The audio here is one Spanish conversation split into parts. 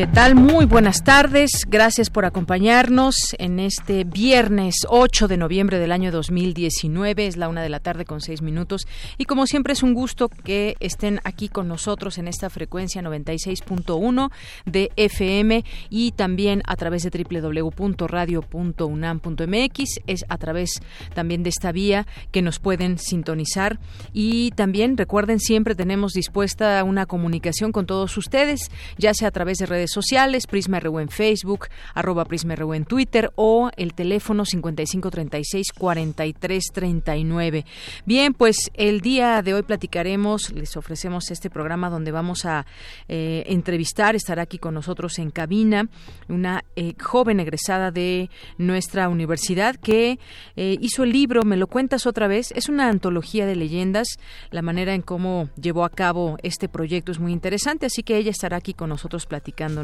¿Qué tal? Muy buenas tardes. Gracias por acompañarnos en este viernes 8 de noviembre del año 2019. Es la una de la tarde con seis minutos. Y como siempre es un gusto que estén aquí con nosotros en esta frecuencia 96.1 de FM y también a través de www.radio.unam.mx. Es a través también de esta vía que nos pueden sintonizar. Y también recuerden, siempre tenemos dispuesta una comunicación con todos ustedes, ya sea a través de redes sociales, Prisma en Facebook, arroba Prisma en Twitter o el teléfono 5536-4339. Bien, pues el día de hoy platicaremos, les ofrecemos este programa donde vamos a eh, entrevistar, estará aquí con nosotros en cabina una eh, joven egresada de nuestra universidad que eh, hizo el libro Me lo cuentas otra vez. Es una antología de leyendas. La manera en cómo llevó a cabo este proyecto es muy interesante, así que ella estará aquí con nosotros platicando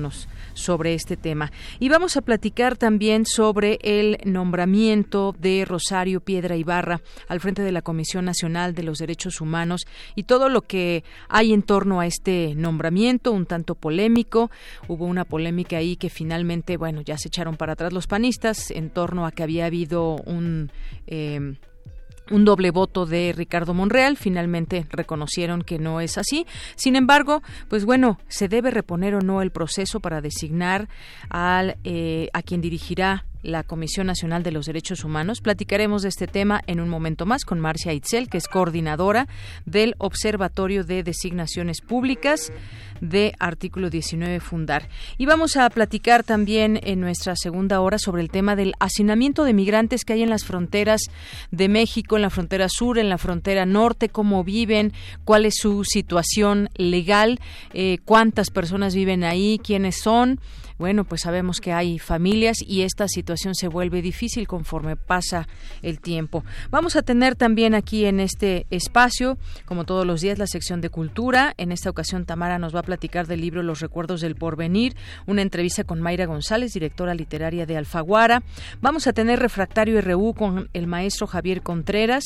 sobre este tema. Y vamos a platicar también sobre el nombramiento de Rosario Piedra Ibarra al frente de la Comisión Nacional de los Derechos Humanos y todo lo que hay en torno a este nombramiento, un tanto polémico. Hubo una polémica ahí que finalmente, bueno, ya se echaron para atrás los panistas en torno a que había habido un... Eh, un doble voto de Ricardo Monreal. Finalmente reconocieron que no es así. Sin embargo, pues bueno, se debe reponer o no el proceso para designar al, eh, a quien dirigirá la Comisión Nacional de los Derechos Humanos. Platicaremos de este tema en un momento más con Marcia Itzel, que es coordinadora del Observatorio de Designaciones Públicas de Artículo 19 Fundar. Y vamos a platicar también en nuestra segunda hora sobre el tema del hacinamiento de migrantes que hay en las fronteras de México, en la frontera sur, en la frontera norte, cómo viven, cuál es su situación legal, eh, cuántas personas viven ahí, quiénes son bueno, pues sabemos que hay familias y esta situación se vuelve difícil conforme pasa el tiempo. Vamos a tener también aquí en este espacio, como todos los días, la sección de cultura. En esta ocasión Tamara nos va a platicar del libro Los recuerdos del porvenir, una entrevista con Mayra González, directora literaria de Alfaguara. Vamos a tener refractario RU con el maestro Javier Contreras,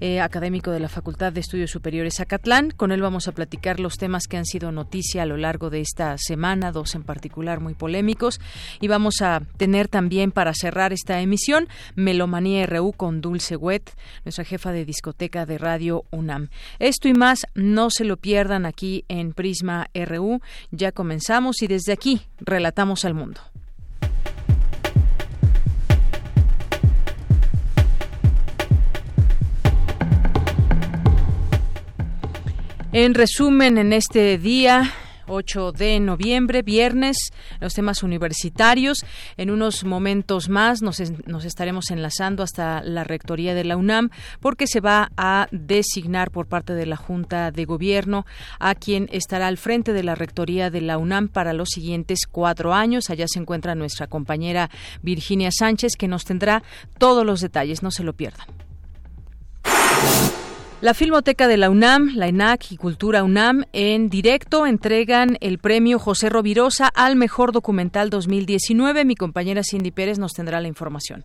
eh, académico de la Facultad de Estudios Superiores Acatlán. Con él vamos a platicar los temas que han sido noticia a lo largo de esta semana, dos en particular muy polémicos. Y vamos a tener también para cerrar esta emisión Melomanía RU con Dulce Wet, nuestra jefa de discoteca de Radio UNAM. Esto y más no se lo pierdan aquí en Prisma RU. Ya comenzamos y desde aquí relatamos al mundo. En resumen, en este día 8 de noviembre, viernes, los temas universitarios. En unos momentos más nos, nos estaremos enlazando hasta la rectoría de la UNAM porque se va a designar por parte de la Junta de Gobierno a quien estará al frente de la rectoría de la UNAM para los siguientes cuatro años. Allá se encuentra nuestra compañera Virginia Sánchez que nos tendrá todos los detalles. No se lo pierdan. La Filmoteca de la UNAM, la ENAC y Cultura UNAM en directo entregan el premio José Rovirosa al mejor documental 2019. Mi compañera Cindy Pérez nos tendrá la información.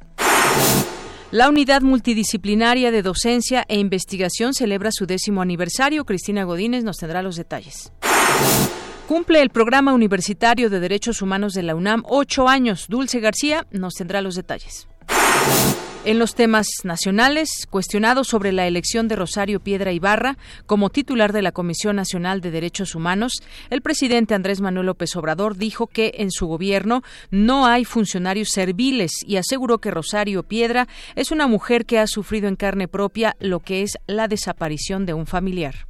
La unidad multidisciplinaria de docencia e investigación celebra su décimo aniversario. Cristina Godínez nos tendrá los detalles. Cumple el programa universitario de derechos humanos de la UNAM ocho años. Dulce García nos tendrá los detalles. En los temas nacionales, cuestionado sobre la elección de Rosario Piedra Ibarra como titular de la Comisión Nacional de Derechos Humanos, el presidente Andrés Manuel López Obrador dijo que en su gobierno no hay funcionarios serviles y aseguró que Rosario Piedra es una mujer que ha sufrido en carne propia lo que es la desaparición de un familiar.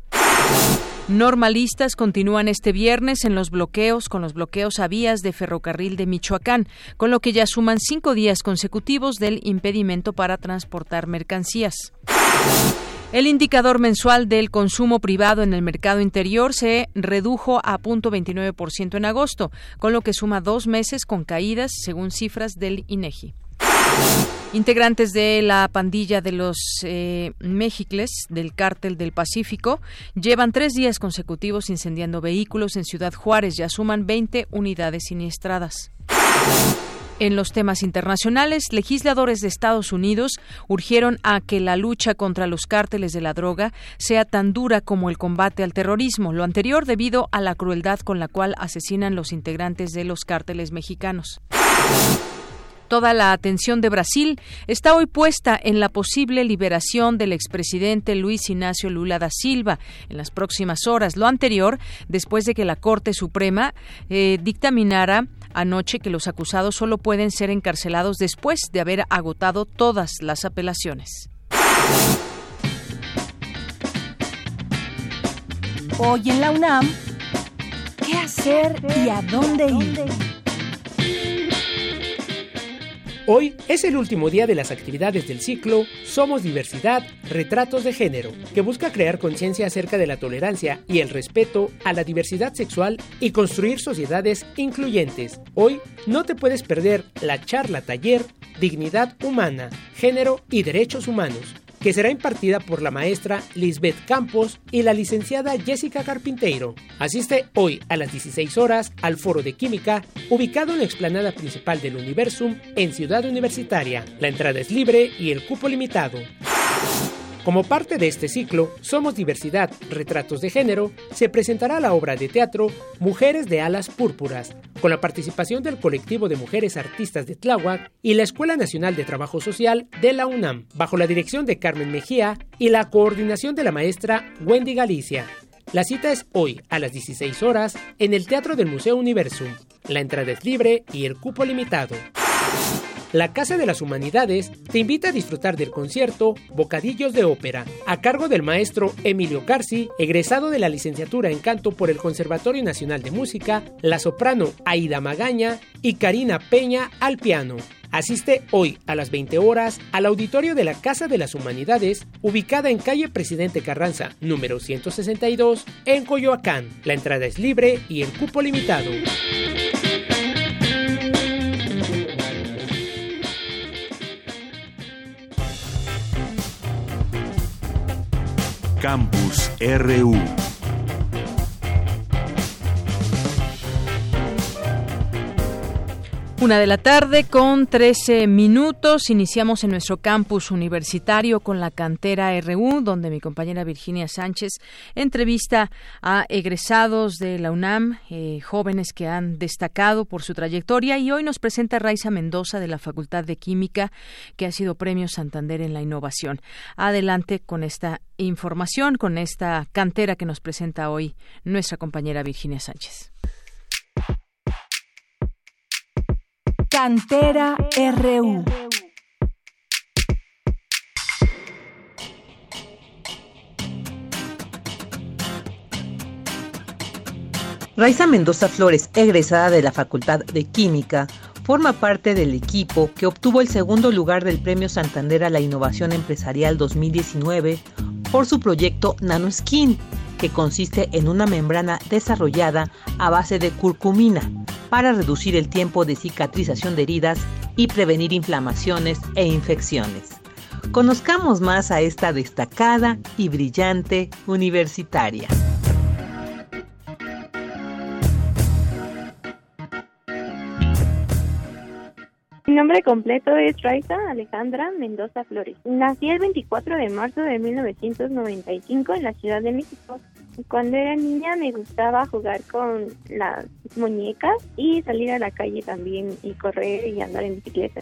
Normalistas continúan este viernes en los bloqueos con los bloqueos a vías de ferrocarril de Michoacán, con lo que ya suman cinco días consecutivos del impedimento para transportar mercancías. El indicador mensual del consumo privado en el mercado interior se redujo a 0.29% en agosto, con lo que suma dos meses con caídas, según cifras del INEGI. Integrantes de la pandilla de los eh, del cártel del Pacífico llevan tres días consecutivos incendiando vehículos en Ciudad Juárez. Ya suman 20 unidades siniestradas. En los temas internacionales, legisladores de Estados Unidos urgieron a que la lucha contra los cárteles de la droga sea tan dura como el combate al terrorismo, lo anterior debido a la crueldad con la cual asesinan los integrantes de los cárteles mexicanos. Toda la atención de Brasil está hoy puesta en la posible liberación del expresidente Luis Ignacio Lula da Silva en las próximas horas. Lo anterior, después de que la Corte Suprema eh, dictaminara anoche que los acusados solo pueden ser encarcelados después de haber agotado todas las apelaciones. Hoy en la UNAM, ¿qué hacer y a dónde ir? Hoy es el último día de las actividades del ciclo Somos Diversidad, Retratos de Género, que busca crear conciencia acerca de la tolerancia y el respeto a la diversidad sexual y construir sociedades incluyentes. Hoy no te puedes perder la charla taller Dignidad Humana, Género y Derechos Humanos que será impartida por la maestra Lisbeth Campos y la licenciada Jessica Carpinteiro. Asiste hoy a las 16 horas al Foro de Química, ubicado en la explanada principal del Universum en Ciudad Universitaria. La entrada es libre y el cupo limitado. Como parte de este ciclo, Somos Diversidad, Retratos de Género, se presentará la obra de teatro Mujeres de Alas Púrpuras, con la participación del colectivo de mujeres artistas de Tláhuac y la Escuela Nacional de Trabajo Social de la UNAM, bajo la dirección de Carmen Mejía y la coordinación de la maestra Wendy Galicia. La cita es hoy a las 16 horas en el Teatro del Museo Universum. La entrada es libre y el cupo limitado. La Casa de las Humanidades te invita a disfrutar del concierto Bocadillos de Ópera, a cargo del maestro Emilio Carci, egresado de la licenciatura en canto por el Conservatorio Nacional de Música, la soprano Aida Magaña y Karina Peña al piano. Asiste hoy a las 20 horas al auditorio de la Casa de las Humanidades, ubicada en calle Presidente Carranza, número 162, en Coyoacán. La entrada es libre y el cupo limitado. Campus RU. Una de la tarde con 13 minutos. Iniciamos en nuestro campus universitario con la cantera RU, donde mi compañera Virginia Sánchez entrevista a egresados de la UNAM, eh, jóvenes que han destacado por su trayectoria. Y hoy nos presenta Raiza Mendoza de la Facultad de Química, que ha sido Premio Santander en la Innovación. Adelante con esta información, con esta cantera que nos presenta hoy nuestra compañera Virginia Sánchez. Cantera RU. Raiza Mendoza Flores, egresada de la Facultad de Química, forma parte del equipo que obtuvo el segundo lugar del Premio Santander a la Innovación Empresarial 2019 por su proyecto NanoSkin, que consiste en una membrana desarrollada a base de curcumina para reducir el tiempo de cicatrización de heridas y prevenir inflamaciones e infecciones. Conozcamos más a esta destacada y brillante universitaria. Mi nombre completo es Raiza Alejandra Mendoza Flores. Nací el 24 de marzo de 1995 en la Ciudad de México. Cuando era niña me gustaba jugar con las muñecas y salir a la calle también y correr y andar en bicicleta.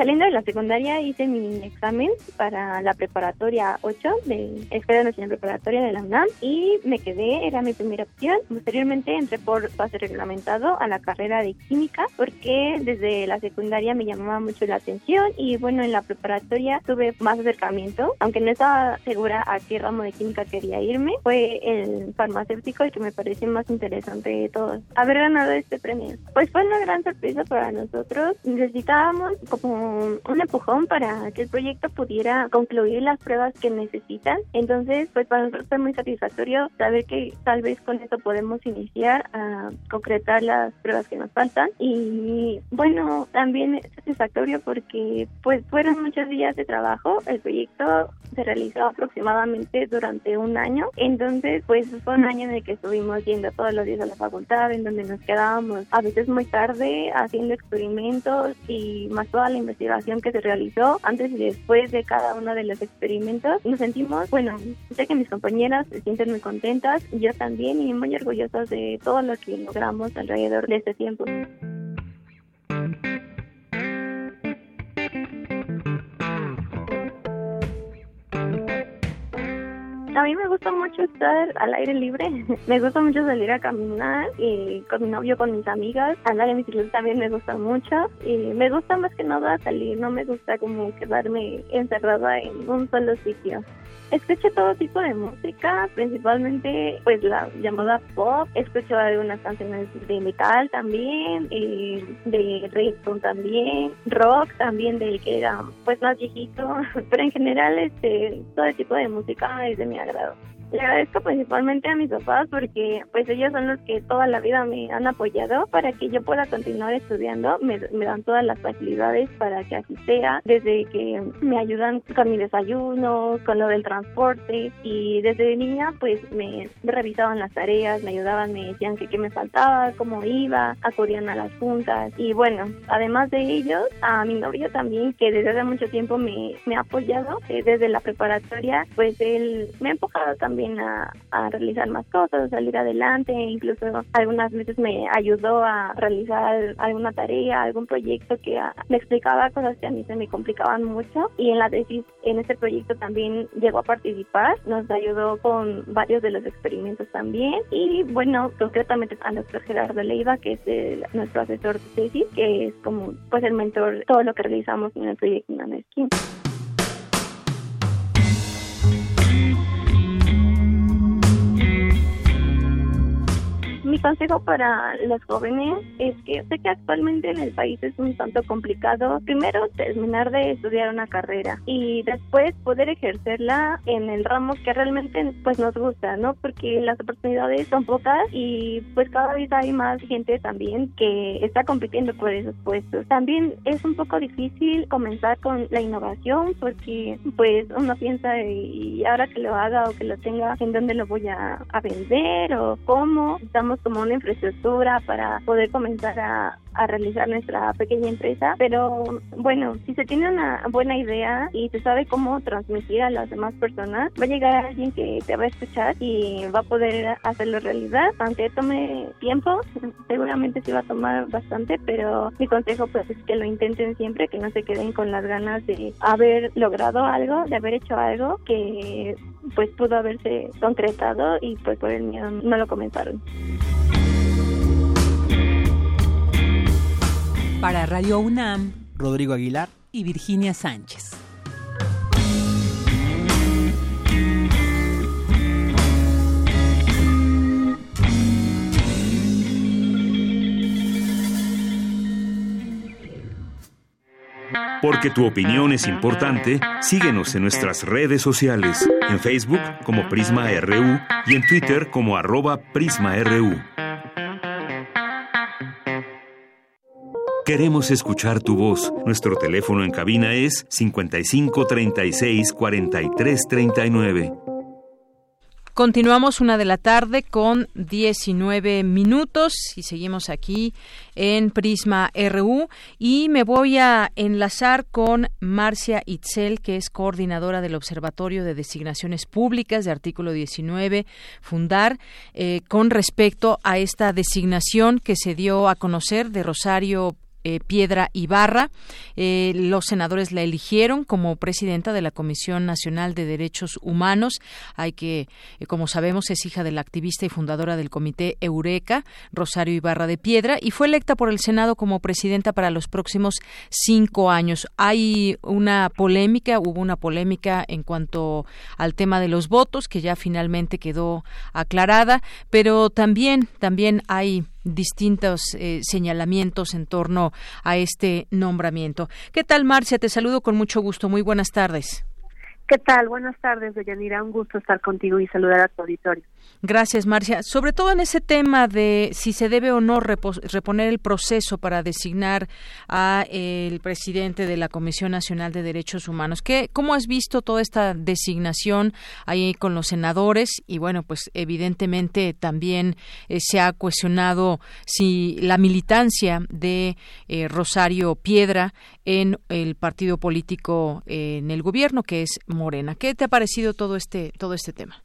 Saliendo de la secundaria hice mi examen para la preparatoria 8 de Escuela Nacional Preparatoria de la UNAM y me quedé, era mi primera opción. Posteriormente entré por pase reglamentado a la carrera de química porque desde la secundaria me llamaba mucho la atención y bueno, en la preparatoria tuve más acercamiento, aunque no estaba segura a qué ramo de química quería irme, fue el farmacéutico el que me pareció más interesante de todos. Haber ganado este premio. Pues fue una gran sorpresa para nosotros. Necesitábamos como un empujón para que el proyecto pudiera concluir las pruebas que necesitan. Entonces, pues para nosotros fue muy satisfactorio saber que tal vez con esto podemos iniciar a concretar las pruebas que nos faltan. Y bueno, también es satisfactorio porque pues fueron muchos días de trabajo. El proyecto se realizó aproximadamente durante un año. Entonces, pues fue un año en el que estuvimos yendo todos los días a la facultad, en donde nos quedábamos a veces muy tarde haciendo experimentos y más toda la investigación que se realizó antes y después de cada uno de los experimentos. Nos sentimos, bueno, sé que mis compañeras se sienten muy contentas, yo también y muy orgullosas de todo lo que logramos alrededor de este tiempo. A mí me gusta mucho estar al aire libre. me gusta mucho salir a caminar y con mi novio, con mis amigas. Andar en bicicleta también me gusta mucho. Y me gusta más que nada salir. No me gusta como quedarme encerrada en un solo sitio. Escucho todo tipo de música, principalmente pues la llamada pop. Escucho algunas canciones de metal también, y de reggaeton también, rock también del que era pues más viejito. Pero en general este todo tipo de música es de mi agrado. Le agradezco principalmente a mis papás porque pues ellos son los que toda la vida me han apoyado para que yo pueda continuar estudiando. Me, dan todas las facilidades para que así sea, desde que me ayudan con mi desayuno, con lo del transporte y desde niña pues me revisaban las tareas, me ayudaban, me decían que qué me faltaba, cómo iba, acudían a las juntas y bueno, además de ellos, a mi novio también que desde hace mucho tiempo me, me ha apoyado, eh, desde la preparatoria pues él me ha empujado también a, realizar más cosas, a salir adelante, incluso algunas veces me ayudó a realizar alguna tarea, algún proyecto que me explicaba cosas que a mí se me complicaban mucho y en la tesis, en este proyecto también llegó a participar, nos ayudó con varios de los experimentos también y bueno, concretamente a nuestro Gerardo Leiva, que es nuestro asesor de tesis, que es como pues el mentor de todo lo que realizamos en el proyecto Naneskin. Mi consejo para los jóvenes es que sé que actualmente en el país es un tanto complicado. Primero, terminar de estudiar una carrera y después poder ejercerla en el ramo que realmente pues nos gusta, ¿no? Porque las oportunidades son pocas y pues cada vez hay más gente también que está compitiendo por esos puestos. También es un poco difícil comenzar con la innovación porque pues uno piensa y ahora que lo haga o que lo tenga, ¿en dónde lo voy a, a vender o cómo? Estamos como una infraestructura para poder comenzar a, a realizar nuestra pequeña empresa. Pero bueno, si se tiene una buena idea y se sabe cómo transmitir a las demás personas, va a llegar alguien que te va a escuchar y va a poder hacerlo realidad. Aunque tome tiempo, seguramente sí va a tomar bastante, pero mi consejo pues es que lo intenten siempre, que no se queden con las ganas de haber logrado algo, de haber hecho algo que pues pudo haberse concretado y pues por el miedo no lo comenzaron. Para Radio UNAM, Rodrigo Aguilar y Virginia Sánchez. Porque tu opinión es importante, síguenos en nuestras redes sociales, en Facebook como Prisma RU y en Twitter como arroba PrismaRU. Queremos escuchar tu voz. Nuestro teléfono en cabina es 55 36 43 39. Continuamos una de la tarde con 19 minutos y seguimos aquí en Prisma RU y me voy a enlazar con Marcia Itzel, que es coordinadora del Observatorio de Designaciones Públicas de artículo 19, Fundar, eh, con respecto a esta designación que se dio a conocer de Rosario eh, Piedra Ibarra. Eh, los senadores la eligieron como presidenta de la Comisión Nacional de Derechos Humanos. Hay que, eh, como sabemos, es hija de la activista y fundadora del Comité Eureka, Rosario Ibarra de Piedra, y fue electa por el Senado como presidenta para los próximos cinco años. Hay una polémica, hubo una polémica en cuanto al tema de los votos, que ya finalmente quedó aclarada, pero también, también hay distintos eh, señalamientos en torno a este nombramiento. ¿Qué tal, Marcia? Te saludo con mucho gusto. Muy buenas tardes. ¿Qué tal? Buenas tardes, Deyanira. Un gusto estar contigo y saludar a tu auditorio. Gracias, Marcia. Sobre todo en ese tema de si se debe o no reponer el proceso para designar a el presidente de la Comisión Nacional de Derechos Humanos. ¿Qué, ¿Cómo has visto toda esta designación ahí con los senadores? Y bueno, pues evidentemente también eh, se ha cuestionado si la militancia de eh, Rosario Piedra en el partido político eh, en el gobierno, que es Morena. ¿Qué te ha parecido todo este, todo este tema?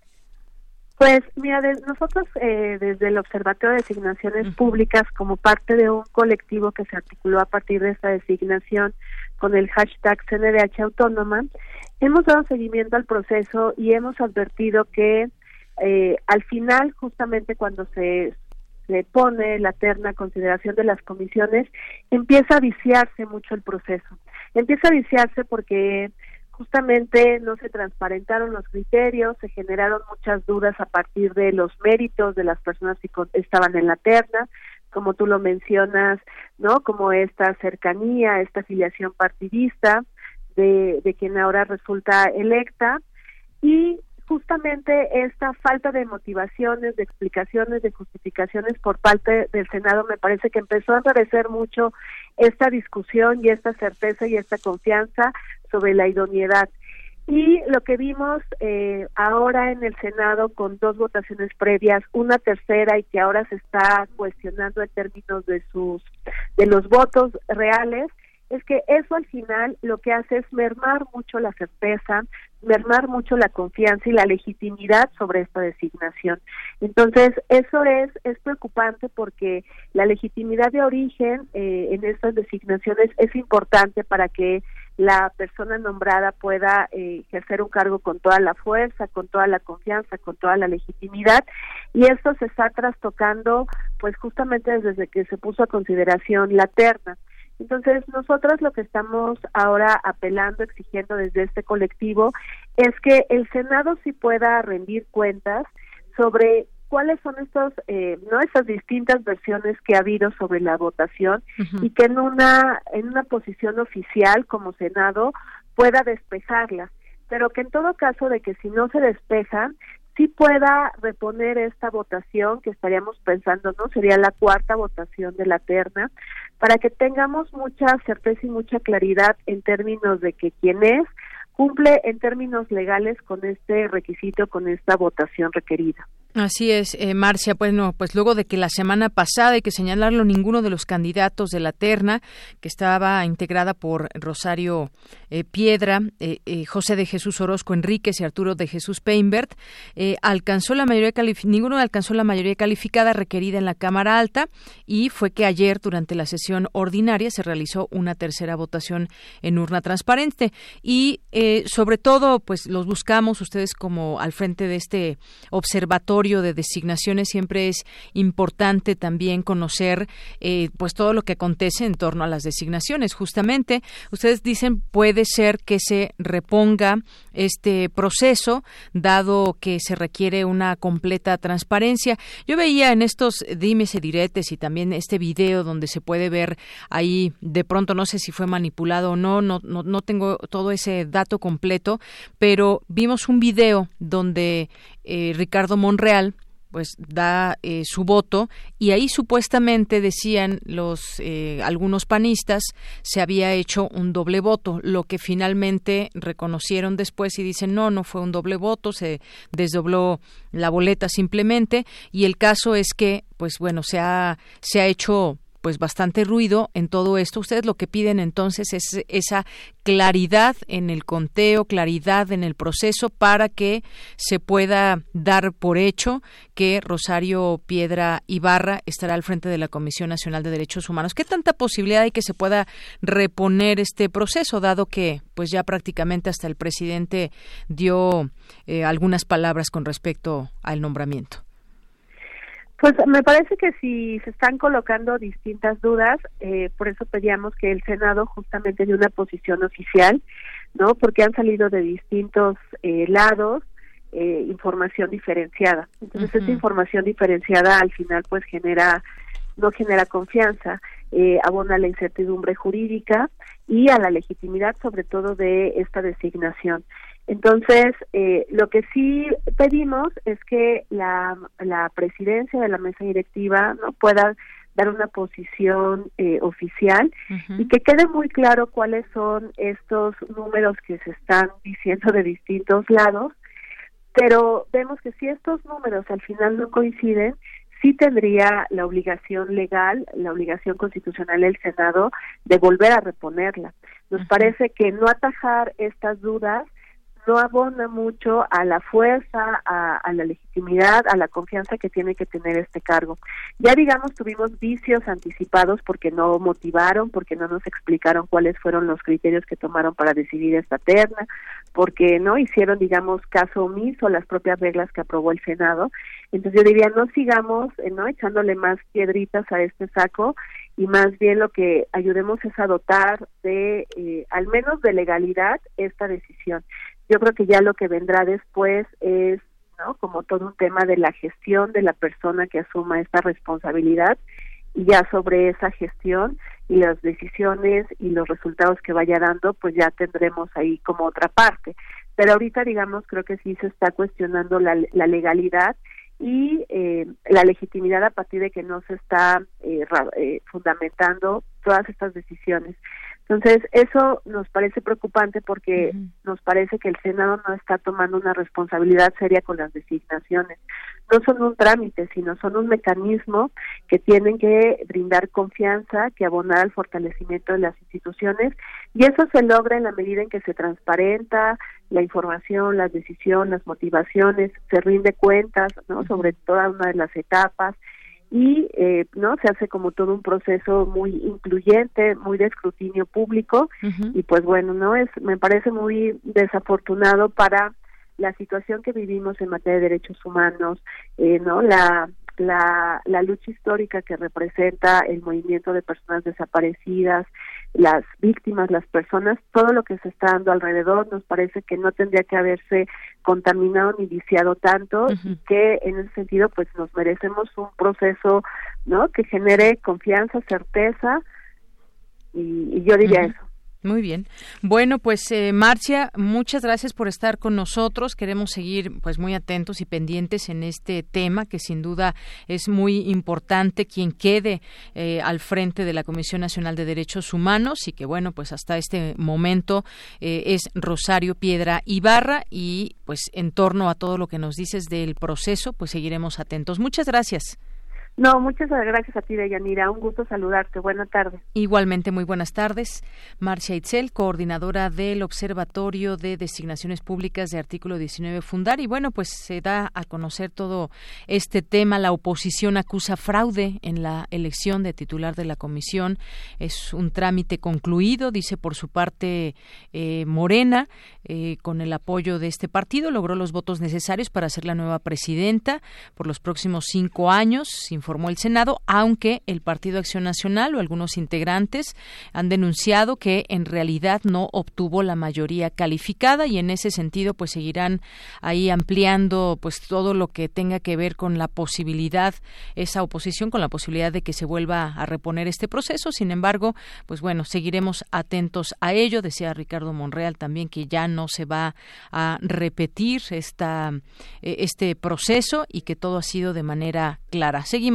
Pues mira, nosotros eh, desde el Observatorio de Designaciones Públicas, como parte de un colectivo que se articuló a partir de esta designación con el hashtag CNDH Autónoma, hemos dado seguimiento al proceso y hemos advertido que eh, al final, justamente cuando se, se pone la terna consideración de las comisiones, empieza a viciarse mucho el proceso. Empieza a viciarse porque justamente no se transparentaron los criterios, se generaron muchas dudas a partir de los méritos de las personas que estaban en la terna, como tú lo mencionas, ¿no? Como esta cercanía, esta afiliación partidista de, de quien ahora resulta electa y justamente esta falta de motivaciones, de explicaciones, de justificaciones por parte del Senado me parece que empezó a enrarecer mucho esta discusión y esta certeza y esta confianza sobre la idoneidad. Y lo que vimos eh, ahora en el Senado con dos votaciones previas, una tercera y que ahora se está cuestionando en términos de sus de los votos reales, es que eso al final lo que hace es mermar mucho la certeza, mermar mucho la confianza y la legitimidad sobre esta designación. Entonces, eso es, es preocupante porque la legitimidad de origen eh, en estas designaciones es importante para que la persona nombrada pueda eh, ejercer un cargo con toda la fuerza, con toda la confianza, con toda la legitimidad y esto se está trastocando pues justamente desde que se puso a consideración la terna. Entonces, nosotros lo que estamos ahora apelando, exigiendo desde este colectivo, es que el Senado sí pueda rendir cuentas sobre cuáles son estos, eh, no esas distintas versiones que ha habido sobre la votación y que en una en una posición oficial como Senado pueda despejarla, pero que en todo caso de que si no se despejan sí pueda reponer esta votación que estaríamos pensando, ¿no? Sería la cuarta votación de la terna, para que tengamos mucha certeza y mucha claridad en términos de que quien es cumple en términos legales con este requisito, con esta votación requerida. Así es, eh, Marcia. Pues no, pues luego de que la semana pasada hay que señalarlo, ninguno de los candidatos de la terna, que estaba integrada por Rosario eh, Piedra, eh, eh, José de Jesús Orozco Enríquez y Arturo de Jesús Peinbert, alcanzó la mayoría ninguno alcanzó la mayoría calificada requerida en la Cámara Alta y fue que ayer durante la sesión ordinaria se realizó una tercera votación en urna transparente y sobre todo, pues los buscamos ustedes como al frente de este observatorio de designaciones siempre es importante también conocer eh, pues todo lo que acontece en torno a las designaciones. Justamente, ustedes dicen puede ser que se reponga este proceso, dado que se requiere una completa transparencia. Yo veía en estos dimes y diretes y también este video donde se puede ver ahí, de pronto no sé si fue manipulado o no, no, no, no tengo todo ese dato completo, pero vimos un video donde eh, Ricardo Monreal pues da eh, su voto y ahí supuestamente decían los eh, algunos panistas se había hecho un doble voto lo que finalmente reconocieron después y dicen no no fue un doble voto se desdobló la boleta simplemente y el caso es que pues bueno se ha se ha hecho pues bastante ruido en todo esto. Ustedes lo que piden entonces es esa claridad en el conteo, claridad en el proceso para que se pueda dar por hecho que Rosario Piedra Ibarra estará al frente de la Comisión Nacional de Derechos Humanos. ¿Qué tanta posibilidad hay que se pueda reponer este proceso, dado que pues ya prácticamente hasta el presidente dio eh, algunas palabras con respecto al nombramiento? Pues me parece que si se están colocando distintas dudas, eh, por eso pedíamos que el Senado justamente dé una posición oficial, ¿no? Porque han salido de distintos eh, lados eh, información diferenciada. Entonces esta información diferenciada al final pues genera no genera confianza, abona la incertidumbre jurídica y a la legitimidad sobre todo de esta designación. Entonces, eh, lo que sí pedimos es que la, la presidencia de la mesa directiva no pueda dar una posición eh, oficial y que quede muy claro cuáles son estos números que se están diciendo de distintos lados, pero vemos que si estos números al final no coinciden, sí tendría la obligación legal, la obligación constitucional del Senado de volver a reponerla. Nos parece que no atajar estas dudas no abona mucho a la fuerza, a, la legitimidad, a la confianza que tiene que tener este cargo. Ya digamos tuvimos vicios anticipados porque no motivaron, porque no nos explicaron cuáles fueron los criterios que tomaron para decidir esta terna, porque no hicieron digamos caso omiso las propias reglas que aprobó el Senado. Entonces yo diría no sigamos eh, no echándole más piedritas a este saco y más bien lo que ayudemos es a dotar de eh, al menos de legalidad esta decisión yo creo que ya lo que vendrá después es no como todo un tema de la gestión de la persona que asuma esta responsabilidad y ya sobre esa gestión y las decisiones y los resultados que vaya dando pues ya tendremos ahí como otra parte. Pero ahorita digamos creo que sí se está cuestionando la, la legalidad y eh, la legitimidad a partir de que no se está eh, eh, fundamentando todas estas decisiones entonces, eso nos parece preocupante porque nos parece que el Senado no está tomando una responsabilidad seria con las designaciones. No son un trámite, sino son un mecanismo que tienen que brindar confianza, que abonar al fortalecimiento de las instituciones y eso se logra en la medida en que se transparenta la información, las decisiones, las motivaciones, se rinde cuentas, ¿no? Sobre toda una de las etapas y eh, no se hace como todo un proceso muy incluyente muy de escrutinio público y pues bueno no es me parece muy desafortunado para la situación que vivimos en materia de derechos humanos eh, no la la, la lucha histórica que representa el movimiento de personas desaparecidas, las víctimas, las personas, todo lo que se está dando alrededor, nos parece que no tendría que haberse contaminado ni viciado tanto y que en ese sentido pues nos merecemos un proceso no que genere confianza, certeza y, yo diría eso. Muy bien. Bueno, pues eh, Marcia, muchas gracias por estar con nosotros. Queremos seguir pues muy atentos y pendientes en este tema que sin duda es muy importante quien quede eh, al frente de la Comisión Nacional de Derechos Humanos y que bueno, pues hasta este momento eh, es Rosario Piedra Ibarra y pues en torno a todo lo que nos dices del proceso, pues seguiremos atentos. Muchas gracias. No, muchas gracias a ti, Deyanira. Un gusto saludarte. Buenas tardes. Igualmente, muy buenas tardes. Marcia Itzel, coordinadora del Observatorio de Designaciones Públicas de Artículo 19 Fundar. Y bueno, pues se da a conocer todo este tema. La oposición acusa fraude en la elección de titular de la comisión. Es un trámite concluido, dice por su parte eh, Morena, eh, con el apoyo de este partido. Logró los votos necesarios para ser la nueva presidenta por los próximos cinco años, informó el Senado, aunque el Partido Acción Nacional o algunos integrantes han denunciado que en realidad no obtuvo la mayoría calificada y en ese sentido pues seguirán ahí ampliando pues todo lo que tenga que ver con la posibilidad esa oposición con la posibilidad de que se vuelva a reponer este proceso. Sin embargo, pues bueno, seguiremos atentos a ello. Decía Ricardo Monreal también que ya no se va a repetir esta, eh, este proceso y que todo ha sido de manera clara. Seguimos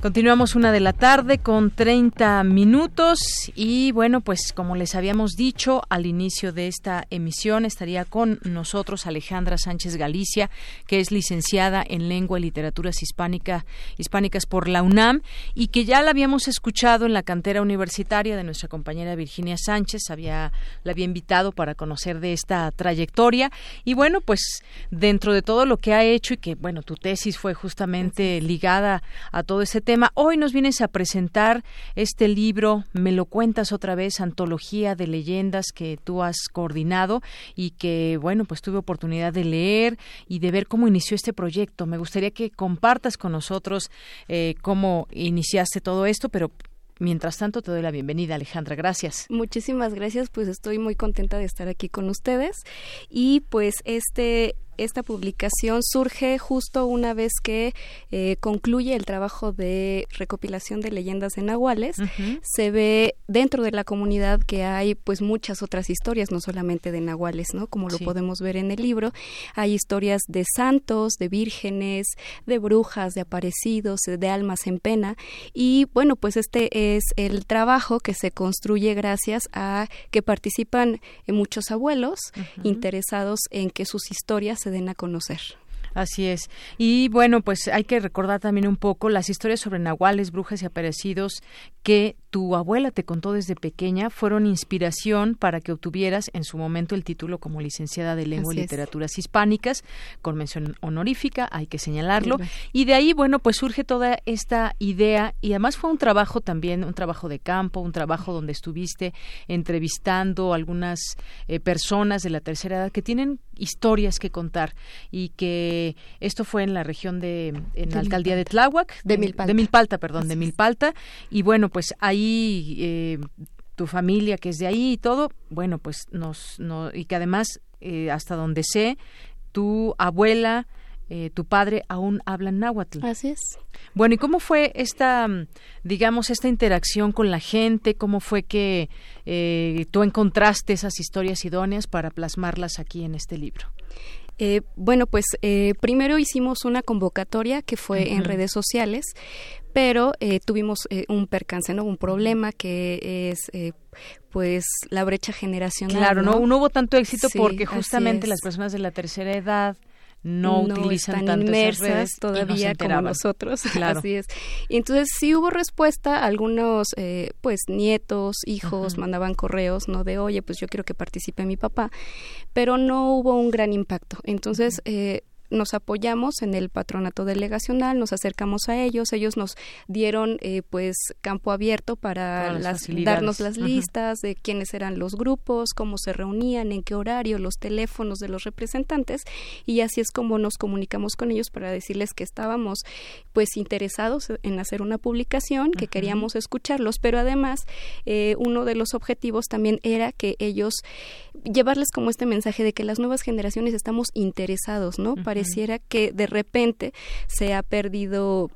Continuamos una de la tarde con 30 minutos y bueno, pues como les habíamos dicho al inicio de esta emisión estaría con nosotros Alejandra Sánchez Galicia, que es licenciada en Lengua y Literaturas Hispánica, Hispánicas por la UNAM y que ya la habíamos escuchado en la cantera universitaria de nuestra compañera Virginia Sánchez, había la había invitado para conocer de esta trayectoria y bueno, pues dentro de todo lo que ha hecho y que bueno, tu tesis fue justamente ligada a todo ese tema Hoy nos vienes a presentar este libro, Me lo cuentas otra vez, antología de leyendas que tú has coordinado y que, bueno, pues tuve oportunidad de leer y de ver cómo inició este proyecto. Me gustaría que compartas con nosotros eh, cómo iniciaste todo esto, pero Mientras tanto, te doy la bienvenida, Alejandra. Gracias. Muchísimas gracias. Pues estoy muy contenta de estar aquí con ustedes. Y pues este esta publicación surge justo una vez que eh, concluye el trabajo de recopilación de leyendas en nahuales. Se ve dentro de la comunidad que hay pues muchas otras historias, no solamente de nahuales, ¿no? Como lo podemos ver en el libro. Hay historias de santos, de vírgenes, de brujas, de aparecidos, de almas en pena. Y bueno, pues este es el trabajo que se construye gracias a que participan muchos abuelos interesados en que sus historias se den a conocer. Así es. Y bueno, pues hay que recordar también un poco las historias sobre nahuales, brujas y aparecidos que tu abuela te contó desde pequeña fueron inspiración para que obtuvieras en su momento el título como licenciada de Lengua y Literaturas Hispánicas, con mención honorífica, hay que señalarlo. Y de ahí, bueno, pues surge toda esta idea y además fue un trabajo también, un trabajo de campo, un trabajo donde estuviste entrevistando algunas eh, personas de la tercera edad que tienen historias que contar y que esto fue en la región de en la alcaldía de Tláhuac de Milpalta, de Milpalta perdón de Milpalta. Y bueno pues ahí eh, tu familia que es de ahí y todo bueno pues nos no, y que además eh, hasta donde sé tu abuela eh, tu padre aún habla náhuatl. Así es. Bueno, ¿y cómo fue esta, digamos, esta interacción con la gente? ¿Cómo fue que eh, tú encontraste esas historias idóneas para plasmarlas aquí en este libro? Eh, bueno, pues primero hicimos una convocatoria que fue en redes sociales, pero tuvimos un percance, ¿no? Un problema que es pues la brecha generacional. Claro, no, no, hubo tanto éxito porque justamente las personas de la tercera edad no, utilizan están inmersas todavía como nosotros. Así es. Y entonces sí hubo respuesta, algunos eh, pues nietos, hijos mandaban correos, ¿no? De, oye, pues yo quiero que participe mi papá, pero no hubo un gran impacto. Entonces, eh, nos apoyamos en el patronato delegacional, nos acercamos a ellos, ellos nos dieron eh, pues campo abierto para darnos las listas de quiénes eran los grupos, cómo se reunían, en qué horario, los teléfonos de los representantes y así es como nos comunicamos con ellos para decirles que estábamos pues interesados en hacer una publicación, que queríamos escucharlos, pero además eh, uno de los objetivos también era que ellos llevarles como este mensaje de que las nuevas generaciones estamos interesados, ¿no? Pareciera que de repente se ha perdido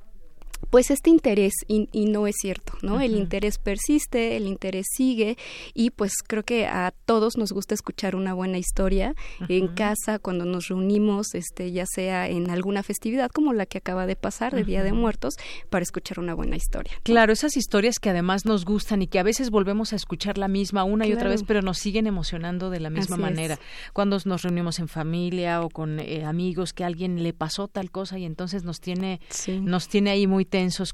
pues este interés y, no es cierto, ¿no? El interés persiste, el interés sigue y pues creo que a todos nos gusta escuchar una buena historia en casa cuando nos reunimos, este ya sea en alguna festividad como la que acaba de pasar de Día de Muertos para escuchar una buena historia. Claro, esas historias que además nos gustan y que a veces volvemos a escuchar la misma una y otra vez, pero nos siguen emocionando de la misma manera. Cuando nos reunimos en familia o con eh, amigos que a alguien le pasó tal cosa y entonces nos tiene nos tiene ahí muy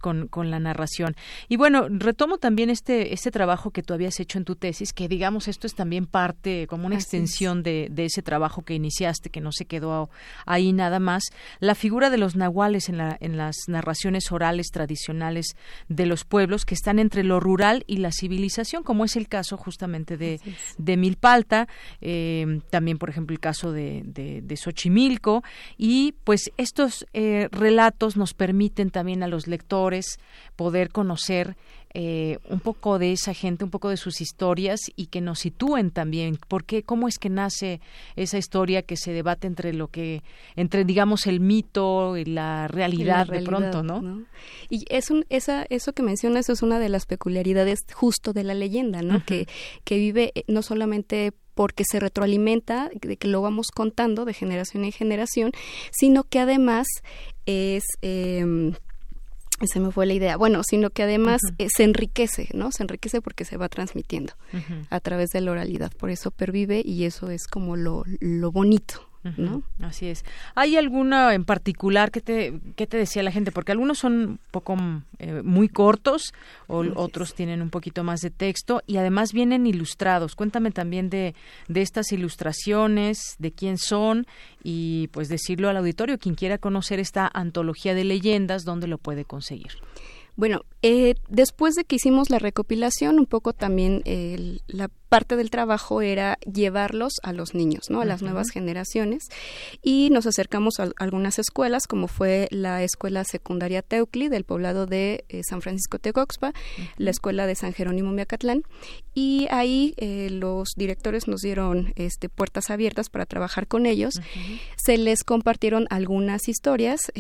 con, con la narración. Y bueno, retomo también este, este trabajo que tú habías hecho en tu tesis, que digamos esto es también parte, como una extensión de, de, ese trabajo que iniciaste, que no se quedó ahí nada más. La figura de los nahuales en, la, en las narraciones orales tradicionales de los pueblos que están entre lo rural y la civilización, como es el caso justamente de, de Milpalta, eh, también por ejemplo el caso de, de, Xochimilco, y pues estos eh, relatos nos permiten también a los lectores poder conocer eh, un poco de esa gente, un poco de sus historias y que nos sitúen también. ¿Por qué? ¿Cómo es que nace esa historia que se debate entre lo que, entre digamos el mito y la realidad, de pronto, ¿no? Y es un, esa, eso que mencionas es una de las peculiaridades justo de la leyenda, ¿no? que, que vive eh, no solamente porque se retroalimenta, de que lo vamos contando de generación en generación, sino que además es... Eh, se me fue la idea. Bueno, sino que además eh, se enriquece, ¿no? Se enriquece porque se va transmitiendo a través de la oralidad. Por eso pervive y eso es como lo, lo bonito ¿no? Así es. ¿Hay alguna en particular que te, que te decía la gente? Porque algunos son poco eh, muy cortos o otros tienen un poquito más de texto y además vienen ilustrados. Cuéntame también de, de estas ilustraciones, de quién son y pues decirlo al auditorio, quien quiera conocer esta antología de leyendas, ¿dónde lo puede conseguir? Bueno, eh, después de que hicimos la recopilación, un poco también la parte del trabajo era llevarlos a los niños, ¿no? A las nuevas generaciones. Y nos acercamos a algunas escuelas, como fue la Escuela Secundaria Teucli del poblado de eh, San Francisco Tecoxpa, la Escuela de San Jerónimo Miacatlán. Y ahí eh, los directores nos dieron este, puertas abiertas para trabajar con ellos. Se les compartieron algunas historias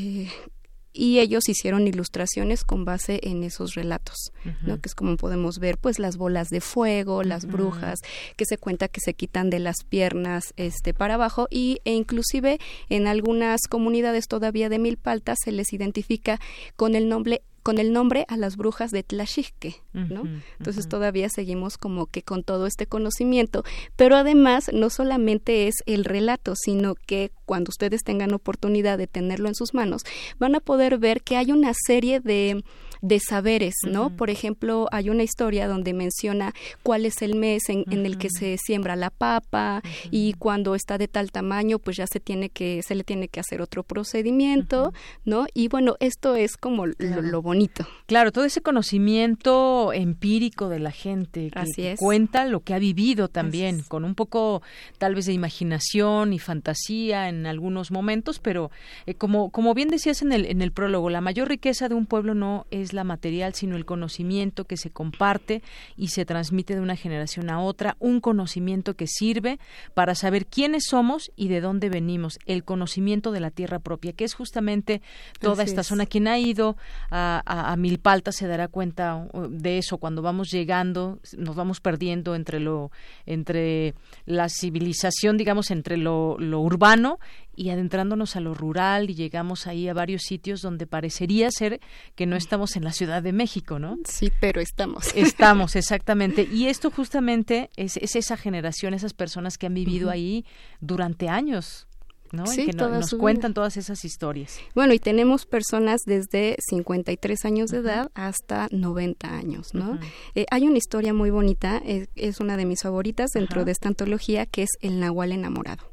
y ellos hicieron ilustraciones con base en esos relatos, ¿no? Que es como podemos ver, pues las bolas de fuego, las brujas, que se cuenta que se quitan de las piernas este para abajo y e inclusive en algunas comunidades todavía de Milpalta se les identifica con el nombre con el nombre a las brujas de Tlaxique, ¿no? Entonces todavía seguimos como que con todo este conocimiento, pero además no solamente es el relato, sino que cuando ustedes tengan oportunidad de tenerlo en sus manos, van a poder ver que hay una serie de de saberes, ¿no? Por ejemplo, hay una historia donde menciona cuál es el mes en, el que se siembra la papa y cuando está de tal tamaño, pues ya se tiene que, se le tiene que hacer otro procedimiento, ¿no? Y bueno, esto es como lo, bonito. Claro, todo ese conocimiento empírico de la gente que, cuenta lo que ha vivido también, con un poco tal vez de imaginación y fantasía en algunos momentos, pero eh, como, como bien decías en el, en el prólogo, la mayor riqueza de un pueblo no es la material, sino el conocimiento que se comparte y se transmite de una generación a otra, un conocimiento que sirve para saber quiénes somos y de dónde venimos, el conocimiento de la tierra propia, que es justamente toda esta zona. Quien ha ido a, a, Milpalta se dará cuenta uh, de eso cuando vamos llegando, nos vamos perdiendo entre lo, entre la civilización, digamos, entre lo, lo urbano y adentrándonos a lo rural y llegamos ahí a varios sitios donde parecería ser que no estamos en la Ciudad de México, ¿no? Sí, pero estamos. Estamos, exactamente. Y esto justamente es, esa generación, esas personas que han vivido ahí durante años. ¿No? y que nos cuentan todas esas historias. Bueno, y tenemos personas desde 53 años de edad hasta 90 años, ¿no? Eh, hay una historia muy bonita, es, una de mis favoritas dentro de esta antología, que es El Nahual enamorado,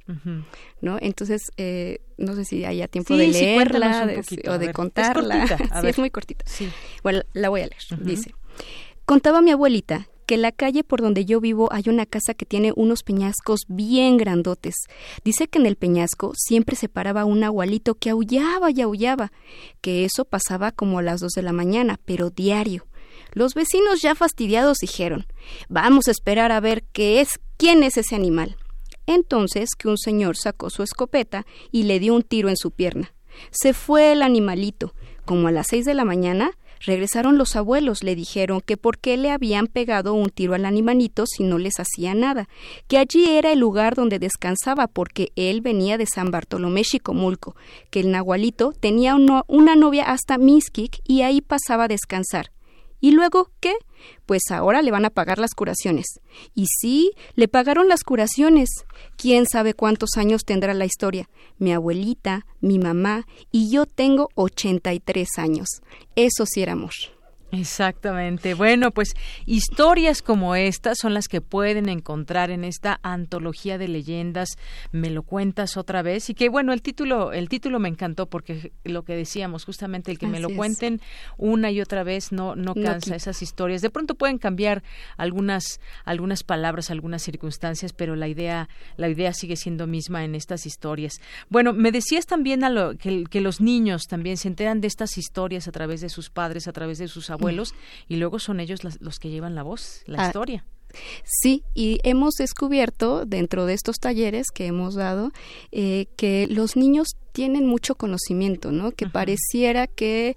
¿no? Entonces, eh, no sé si haya tiempo de leerla o de contarla. Es sí, es muy cortita. Bueno, la voy a leer. Dice, contaba mi abuelita que la calle por donde yo vivo hay una casa que tiene unos peñascos bien grandotes. Dice que en el peñasco siempre se paraba un agualito que aullaba y aullaba, que eso pasaba como a las dos de la mañana, pero diario. Los vecinos ya fastidiados dijeron Vamos a esperar a ver qué es, quién es ese animal. Entonces que un señor sacó su escopeta y le dio un tiro en su pierna. Se fue el animalito. Como a las seis de la mañana, Regresaron los abuelos, le dijeron que por qué le habían pegado un tiro al animalito si no les hacía nada, que allí era el lugar donde descansaba porque él venía de San Bartolomé Chicomulco, que el nahualito tenía una novia hasta Miskik y ahí pasaba a descansar. ¿Y luego qué? Pues ahora le van a pagar las curaciones. Y sí, le pagaron las curaciones. ¿Quién sabe cuántos años tendrá la historia? Mi abuelita, mi mamá y yo tengo 83 años. Eso sí era amor. Exactamente. Bueno, pues historias como estas son las que pueden encontrar en esta antología de leyendas. Me lo cuentas otra vez y que bueno, el título el título me encantó porque lo que decíamos, justamente el que me lo cuenten una y otra vez no no cansa esas historias. De pronto pueden cambiar algunas algunas palabras, algunas circunstancias, pero la idea la idea sigue siendo misma en estas historias. Bueno, me decías también a lo, que, que los niños también se enteran de estas historias a través de sus padres, a través de sus abuelos abuelos, y luego son ellos los que llevan la voz, la ah, historia. Sí, y hemos descubierto dentro de estos talleres que hemos dado eh, que los niños tienen mucho conocimiento, ¿no? Que pareciera que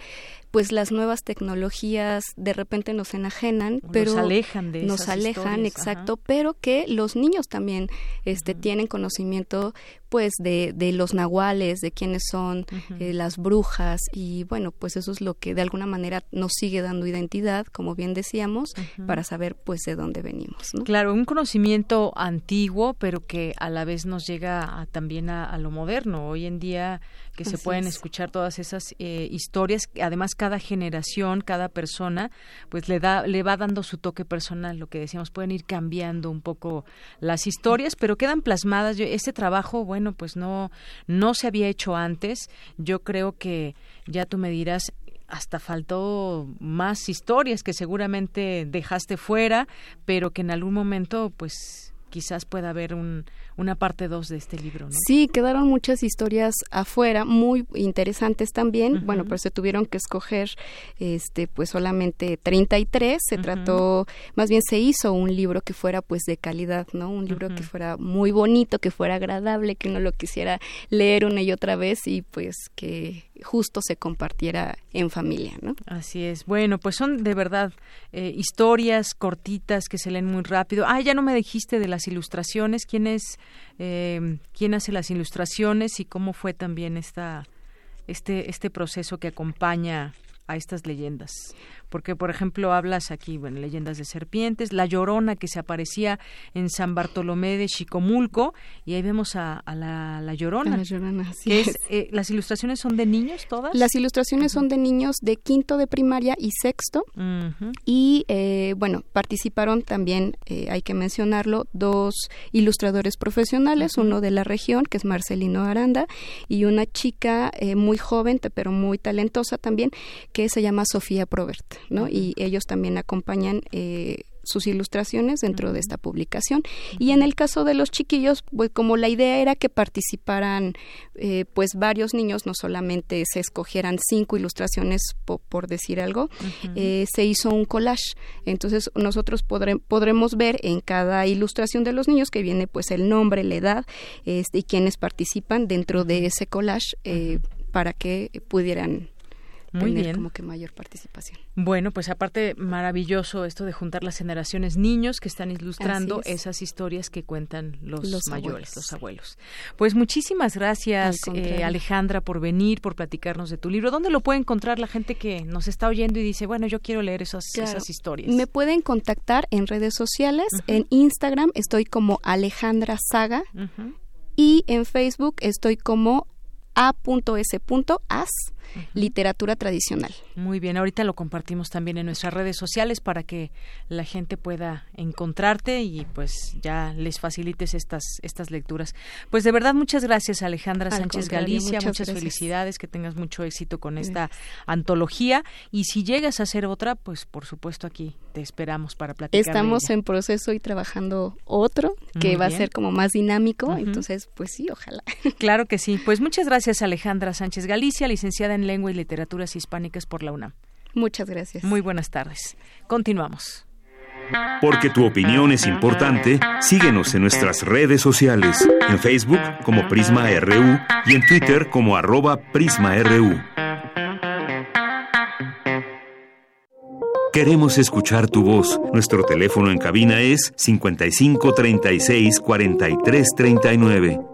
pues las nuevas tecnologías de repente nos enajenan, pero nos alejan de nos alejan, exacto, pero que los niños también este tienen conocimiento pues de, de los nahuales, de quiénes son eh, las brujas y bueno, pues eso es lo que de alguna manera nos sigue dando identidad, como bien decíamos, para saber pues de dónde venimos. Claro, un conocimiento antiguo, pero que a la vez nos llega también a, lo moderno. Hoy en día que se pueden escuchar todas esas eh, historias, además cada generación, cada persona, pues le da, le va dando su toque personal, lo que decíamos, pueden ir cambiando un poco las historias, pero quedan plasmadas. Yo, este trabajo, bueno, pues no, no se había hecho antes. Yo creo que ya tú me dirás, hasta faltó más historias que seguramente dejaste fuera, pero que en algún momento, pues quizás pueda haber un, una parte 2 de este libro. ¿no? Sí, quedaron muchas historias afuera, muy interesantes también. Bueno, pues se tuvieron que escoger este pues solamente 33. Se trató, más bien se hizo un libro que fuera pues de calidad, ¿no? Un libro que fuera muy bonito, que fuera agradable, que uno lo quisiera leer una y otra vez y pues que justo se compartiera en familia, ¿no? Así es. Bueno, pues son de verdad eh, historias cortitas que se leen muy rápido. Ah, ya no me dijiste de las ilustraciones. ¿Quién es, eh, quién hace las ilustraciones y cómo fue también esta, este, este proceso que acompaña a estas leyendas? Porque por ejemplo hablas aquí, bueno, leyendas de serpientes, la llorona que se aparecía en San Bartolomé de Chicomulco, y ahí vemos a, la, llorona. La llorona, sí. es, eh, ¿Las ilustraciones son de niños todas? Las ilustraciones son de niños de quinto de primaria y sexto, y eh, bueno, participaron también, eh, hay que mencionarlo, dos ilustradores profesionales, uno de la región, que es Marcelino Aranda, y una chica muy joven, pero muy talentosa también, que se llama Sofía Probert. ¿No? Y ellos también acompañan eh, sus ilustraciones dentro de esta publicación. Y en el caso de los chiquillos, pues como la idea era que participaran eh, pues varios niños, no solamente se escogieran cinco ilustraciones por decir algo, eh, se hizo un collage. Entonces nosotros podremos ver en cada ilustración de los niños que viene pues el nombre, la edad este, y quienes participan dentro de ese collage para que pudieran muy bien. como que mayor participación. Bueno, pues aparte maravilloso esto de juntar las generaciones niños que están ilustrando esas historias que cuentan los, mayores, los abuelos. Pues muchísimas gracias eh, Alejandra por venir, por platicarnos de tu libro. ¿Dónde lo puede encontrar la gente que nos está oyendo y dice, bueno, yo quiero leer esas, esas historias? Me pueden contactar en redes sociales, en Instagram estoy como Alejandra Saga y en Facebook estoy como a.s.as literatura tradicional. Muy bien, ahorita lo compartimos también en nuestras redes sociales para que la gente pueda encontrarte y pues ya les facilites estas estas lecturas. Pues de verdad muchas gracias Alejandra Sánchez Galicia, muchas, felicidades, que tengas mucho éxito con esta antología y si llegas a hacer otra, pues por supuesto aquí te esperamos para platicar. Estamos en proceso y trabajando otro que va a ser como más dinámico, entonces pues sí, ojalá. Claro que sí. Pues muchas gracias Alejandra Sánchez Galicia, licenciada en Lengua y Literaturas Hispánicas por la UNAM. Muchas gracias. Muy buenas tardes. Continuamos. Porque tu opinión es importante, síguenos en nuestras redes sociales, en Facebook como Prisma RU y en Twitter como arroba PrismaRU. Queremos escuchar tu voz. Nuestro teléfono en cabina es 55 36 43 39.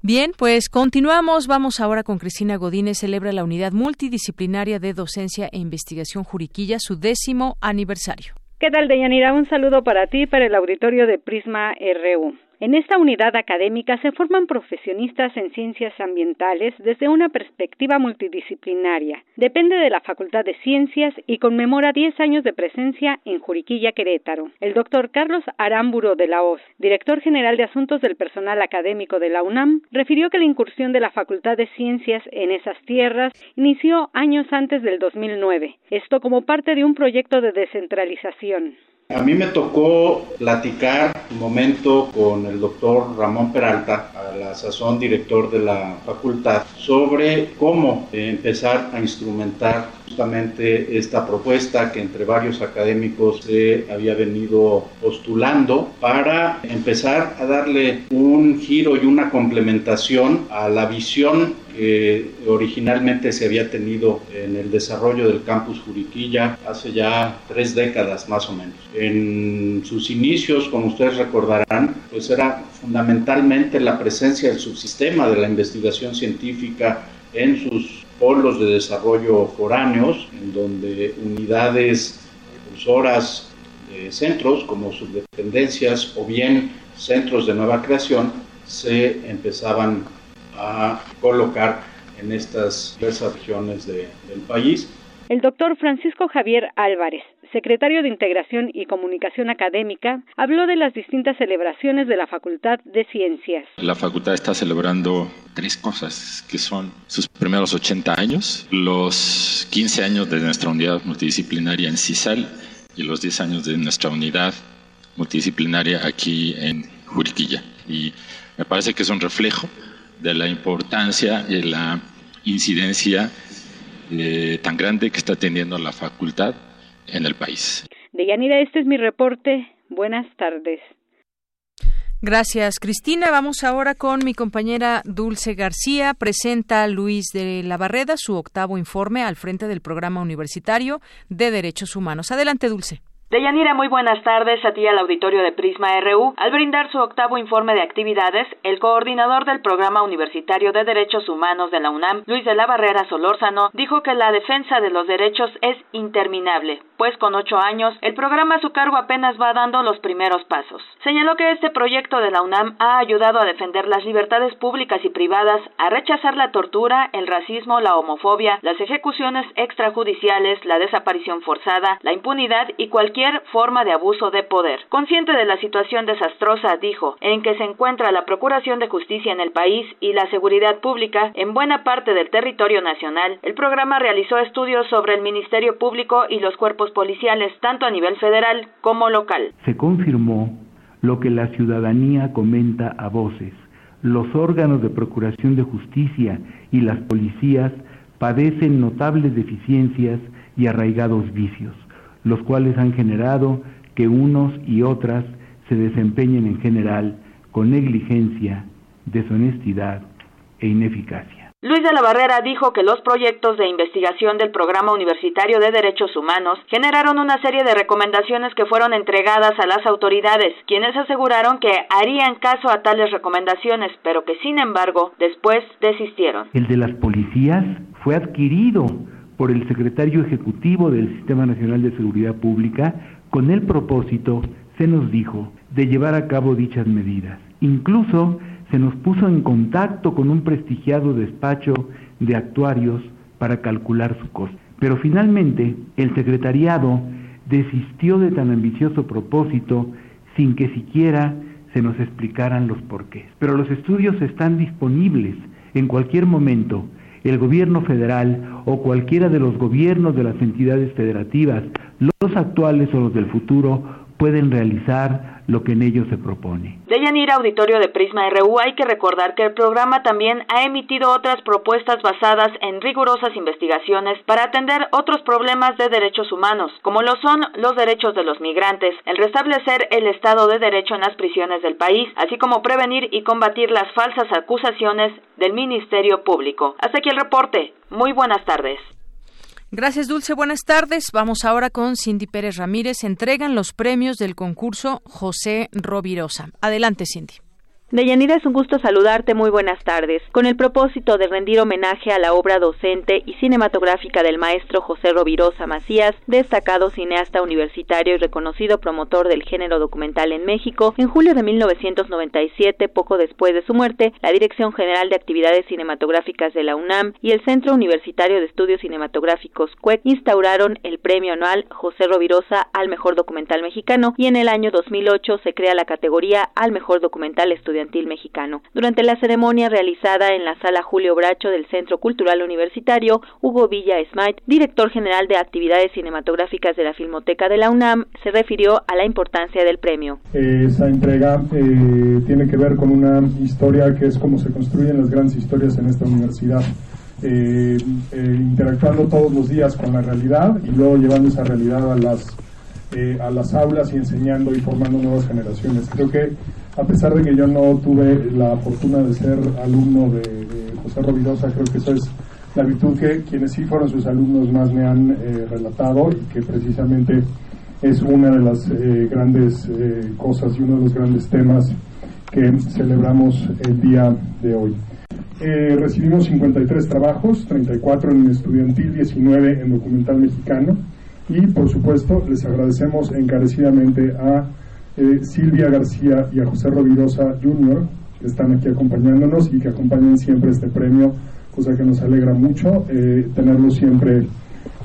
Bien, pues continuamos. Vamos ahora con Cristina Godínez. Celebra la unidad multidisciplinaria de docencia e investigación Juriquilla su décimo aniversario. ¿Qué tal, Deyanira? Un saludo para ti y para el auditorio de Prisma RU. En esta unidad académica se forman profesionistas en ciencias ambientales desde una perspectiva multidisciplinaria. Depende de la Facultad de Ciencias y conmemora 10 años de presencia en Juriquilla, Querétaro. El doctor Carlos Arámburo de la Hoz, director general de Asuntos del Personal Académico de la UNAM, refirió que la incursión de la Facultad de Ciencias en esas tierras inició años antes del 2009, esto como parte de un proyecto de descentralización. A mí me tocó platicar un momento con el doctor Ramón Peralta, a la sazón director de la facultad, sobre cómo empezar a instrumentar justamente esta propuesta que entre varios académicos se había venido postulando para empezar a darle un giro y una complementación a la visión que originalmente se había tenido en el desarrollo del campus Juriquilla hace ya tres décadas más o menos. En sus inicios, como ustedes recordarán, pues era fundamentalmente la presencia del subsistema de la investigación científica en sus polos de desarrollo foráneos, en donde unidades impulsoras de centros como subdependencias o bien centros de nueva creación se empezaban a colocar en estas diversas regiones del país. El doctor Francisco Javier Álvarez, secretario de Integración y Comunicación Académica, habló de las distintas celebraciones de la Facultad de Ciencias. La facultad está celebrando tres cosas, que son sus primeros 80 años, los 15 años de nuestra unidad multidisciplinaria en CISAL y los 10 años de nuestra unidad multidisciplinaria aquí en Juriquilla. Y me parece que es un reflejo de la importancia y la incidencia eh, tan grande que está teniendo la facultad en el país. Deyanira, este es mi reporte. Buenas tardes. Gracias, Cristina. Vamos ahora con mi compañera Dulce García. Presenta Luis de la Barreda su octavo informe al frente del Programa Universitario de Derechos Humanos. Adelante, Dulce. Deyanira, muy buenas tardes a ti al auditorio de Prisma RU. Al brindar su octavo informe de actividades, el coordinador del Programa Universitario de Derechos Humanos de la UNAM, Luis de la Barrera Solórzano, dijo que la defensa de los derechos es interminable, pues con ocho años, el programa a su cargo apenas va dando los primeros pasos. Señaló que este proyecto de la UNAM ha ayudado a defender las libertades públicas y privadas, a rechazar la tortura, el racismo, la homofobia, las ejecuciones extrajudiciales, la desaparición forzada, la impunidad y cualquier forma de abuso de poder. Consciente de la situación desastrosa, dijo, en que se encuentra la Procuración de Justicia en el país y la seguridad pública en buena parte del territorio nacional, el programa realizó estudios sobre el Ministerio Público y los cuerpos policiales, tanto a nivel federal como local. Se confirmó lo que la ciudadanía comenta a voces. Los órganos de Procuración de Justicia y las policías padecen notables deficiencias y arraigados vicios los cuales han generado que unos y otras se desempeñen en general con negligencia, deshonestidad e ineficacia. Luis de la Barrera dijo que los proyectos de investigación del Programa Universitario de Derechos Humanos generaron una serie de recomendaciones que fueron entregadas a las autoridades, quienes aseguraron que harían caso a tales recomendaciones, pero que sin embargo después desistieron. El de las policías fue adquirido por el secretario ejecutivo del Sistema Nacional de Seguridad Pública con el propósito, se nos dijo, de llevar a cabo dichas medidas. Incluso se nos puso en contacto con un prestigiado despacho de actuarios para calcular su costo. Pero finalmente el secretariado desistió de tan ambicioso propósito sin que siquiera se nos explicaran los porqués. Pero los estudios están disponibles en cualquier momento el gobierno federal o cualquiera de los gobiernos de las entidades federativas, los actuales o los del futuro, pueden realizar lo que en ellos se propone. De Yanira Auditorio de Prisma RU hay que recordar que el programa también ha emitido otras propuestas basadas en rigurosas investigaciones para atender otros problemas de derechos humanos, como lo son los derechos de los migrantes, el restablecer el Estado de Derecho en las prisiones del país, así como prevenir y combatir las falsas acusaciones del Ministerio Público. Hasta aquí el reporte. Muy buenas tardes. Gracias, Dulce. Buenas tardes. Vamos ahora con Cindy Pérez Ramírez. Entregan los premios del concurso José Rovirosa. Adelante, Cindy. Deyanira, es un gusto saludarte. Muy buenas tardes. Con el propósito de rendir homenaje a la obra docente y cinematográfica del maestro José Rovirosa Macías, destacado cineasta universitario y reconocido promotor del género documental en México, en julio de 1997, poco después de su muerte, la Dirección General de Actividades Cinematográficas de la UNAM y el Centro Universitario de Estudios Cinematográficos CUEC instauraron el premio anual José Rovirosa al mejor documental mexicano y en el año 2008 se crea la categoría al mejor documental mexicano. Durante la ceremonia realizada en la sala Julio Bracho del Centro Cultural Universitario, Hugo Villa Smite, director general de actividades cinematográficas de la Filmoteca de la UNAM, se refirió a la importancia del premio. Esa entrega eh, tiene que ver con una historia que es como se construyen las grandes historias en esta universidad. eh, interactuando todos los días con la realidad y luego llevando esa realidad a las, a las aulas y enseñando y formando nuevas generaciones. Creo que a pesar de que yo no tuve la fortuna de ser alumno de, José Rovirosa, creo que eso es la virtud que quienes sí fueron sus alumnos más me han eh, relatado y que precisamente es una de las eh, grandes eh, cosas y uno de los grandes temas que celebramos el día de hoy. recibimos 53 trabajos, 34 en estudiantil, 19 en documental mexicano y por supuesto les agradecemos encarecidamente a Silvia García y a José Rovirosa Jr. que están aquí acompañándonos y que acompañan siempre este premio cosa que nos alegra mucho eh, tenerlo siempre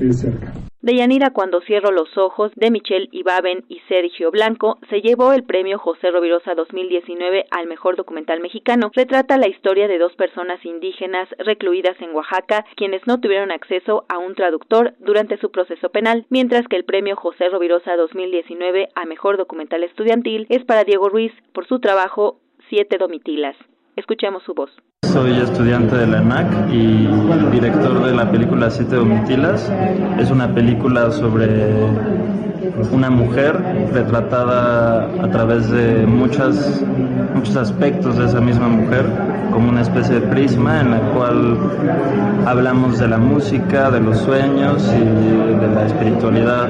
eh, cerca. Deyanira Cuando cierro los ojos de Michelle Ibaben y Sergio Blanco se llevó el premio José Rovirosa 2019 al mejor documental mexicano. Retrata la historia de dos personas indígenas recluidas en Oaxaca quienes no tuvieron acceso a un traductor durante su proceso penal, mientras que el premio José Rovirosa 2019 a mejor documental estudiantil es para Diego Ruiz por su trabajo Siete Domitilas. Escuchemos su voz. Soy estudiante de la ENAC y director de la película Siete Domitilas. Es una película sobre una mujer retratada a través de muchas, muchos aspectos de esa misma mujer, como una especie de prisma en la cual hablamos de la música, de los sueños y de la espiritualidad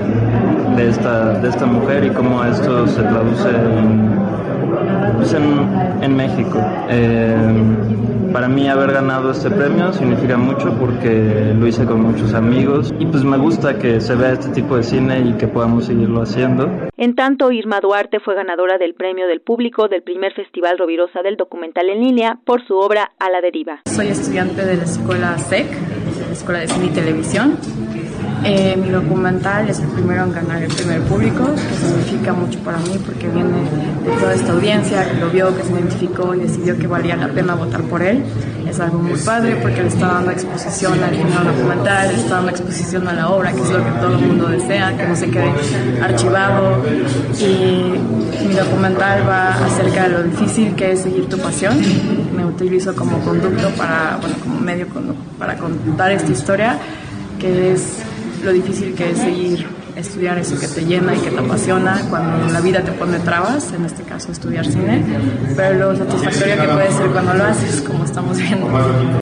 de esta, de esta mujer y cómo esto se traduce en pues en, México. Eh, para mí haber ganado este premio significa mucho porque lo hice con muchos amigos y pues me gusta que se vea este tipo de cine y que podamos seguirlo haciendo. En tanto, Irma Duarte fue ganadora del premio del público del primer Festival Rovirosa del documental en línea por su obra A la deriva. Soy estudiante de la escuela SEC, de la Escuela de Cine y Televisión eh, mi documental es el primero en ganar el primer público, que significa mucho para mí porque viene de toda esta audiencia que lo vio, que se identificó y decidió que valía la pena votar por él. Es algo muy padre porque le está dando exposición al género documental, le está dando exposición a la obra, que es lo que todo el mundo desea, que no se quede archivado. Y mi documental va acerca de lo difícil que es seguir tu pasión. Me utilizo como conducto para, bueno, como medio para contar esta historia, que es lo difícil que es seguir estudiar eso que te llena y que te apasiona cuando la vida te pone trabas, en este caso estudiar cine, pero lo satisfactorio que puede ser cuando lo haces, como estamos viendo.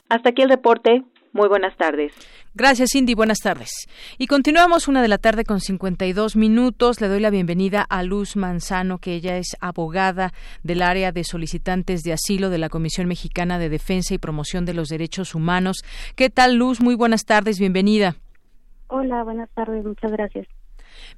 Hasta aquí el reporte. Muy buenas tardes. Gracias, Cindy. Buenas tardes. Y continuamos una de la tarde con 52 minutos. Le doy la bienvenida a Luz Manzano, que ella es abogada del área de solicitantes de asilo de la Comisión Mexicana de Defensa y Promoción de los Derechos Humanos. ¿Qué tal, Luz? Muy buenas tardes. Bienvenida. Hola, buenas tardes, muchas gracias.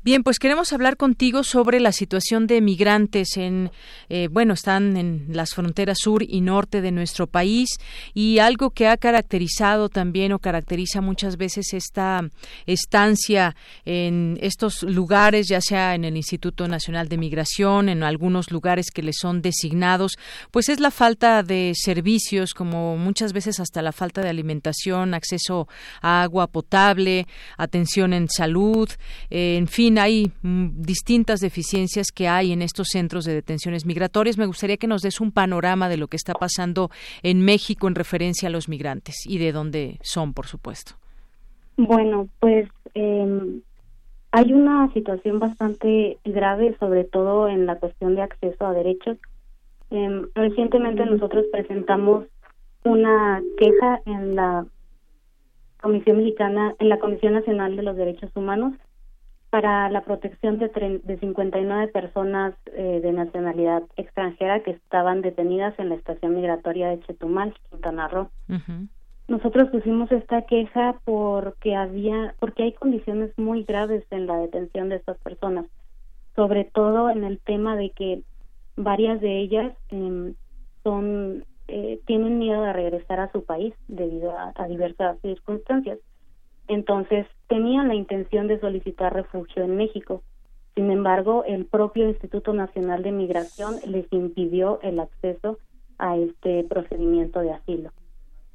Bien, pues queremos hablar contigo sobre la situación de migrantes en, eh, bueno, están en las fronteras sur y norte de nuestro país y algo que ha caracterizado también o caracteriza muchas veces esta estancia en estos lugares, ya sea en el Instituto Nacional de Migración, en algunos lugares que les son designados, pues es la falta de servicios, como muchas veces hasta la falta de alimentación, acceso a agua potable, atención en salud, eh, en fin, hay mm, distintas deficiencias que hay en estos centros de detenciones migratorias. Me gustaría que nos des un panorama de lo que está pasando en México en referencia a los migrantes y de dónde son, por supuesto. Bueno, pues em, hay una situación bastante grave, sobre todo en la cuestión de acceso a derechos. Em, recientemente nosotros presentamos una queja en la Comisión Mexicana, en la Comisión Nacional de los Derechos Humanos, para la protección de, de 59 personas eh, de nacionalidad extranjera que estaban detenidas en la estación migratoria de Chetumal, Quintana Roo. Nosotros pusimos esta queja porque había, porque hay condiciones muy graves en la detención de estas personas, sobre todo en el tema de que varias de ellas em, son eh, tienen miedo de regresar a su país debido a diversas circunstancias. Entonces, tenían la intención de solicitar refugio en México. Sin embargo, el propio Instituto Nacional de Migración les impidió el acceso a este procedimiento de asilo.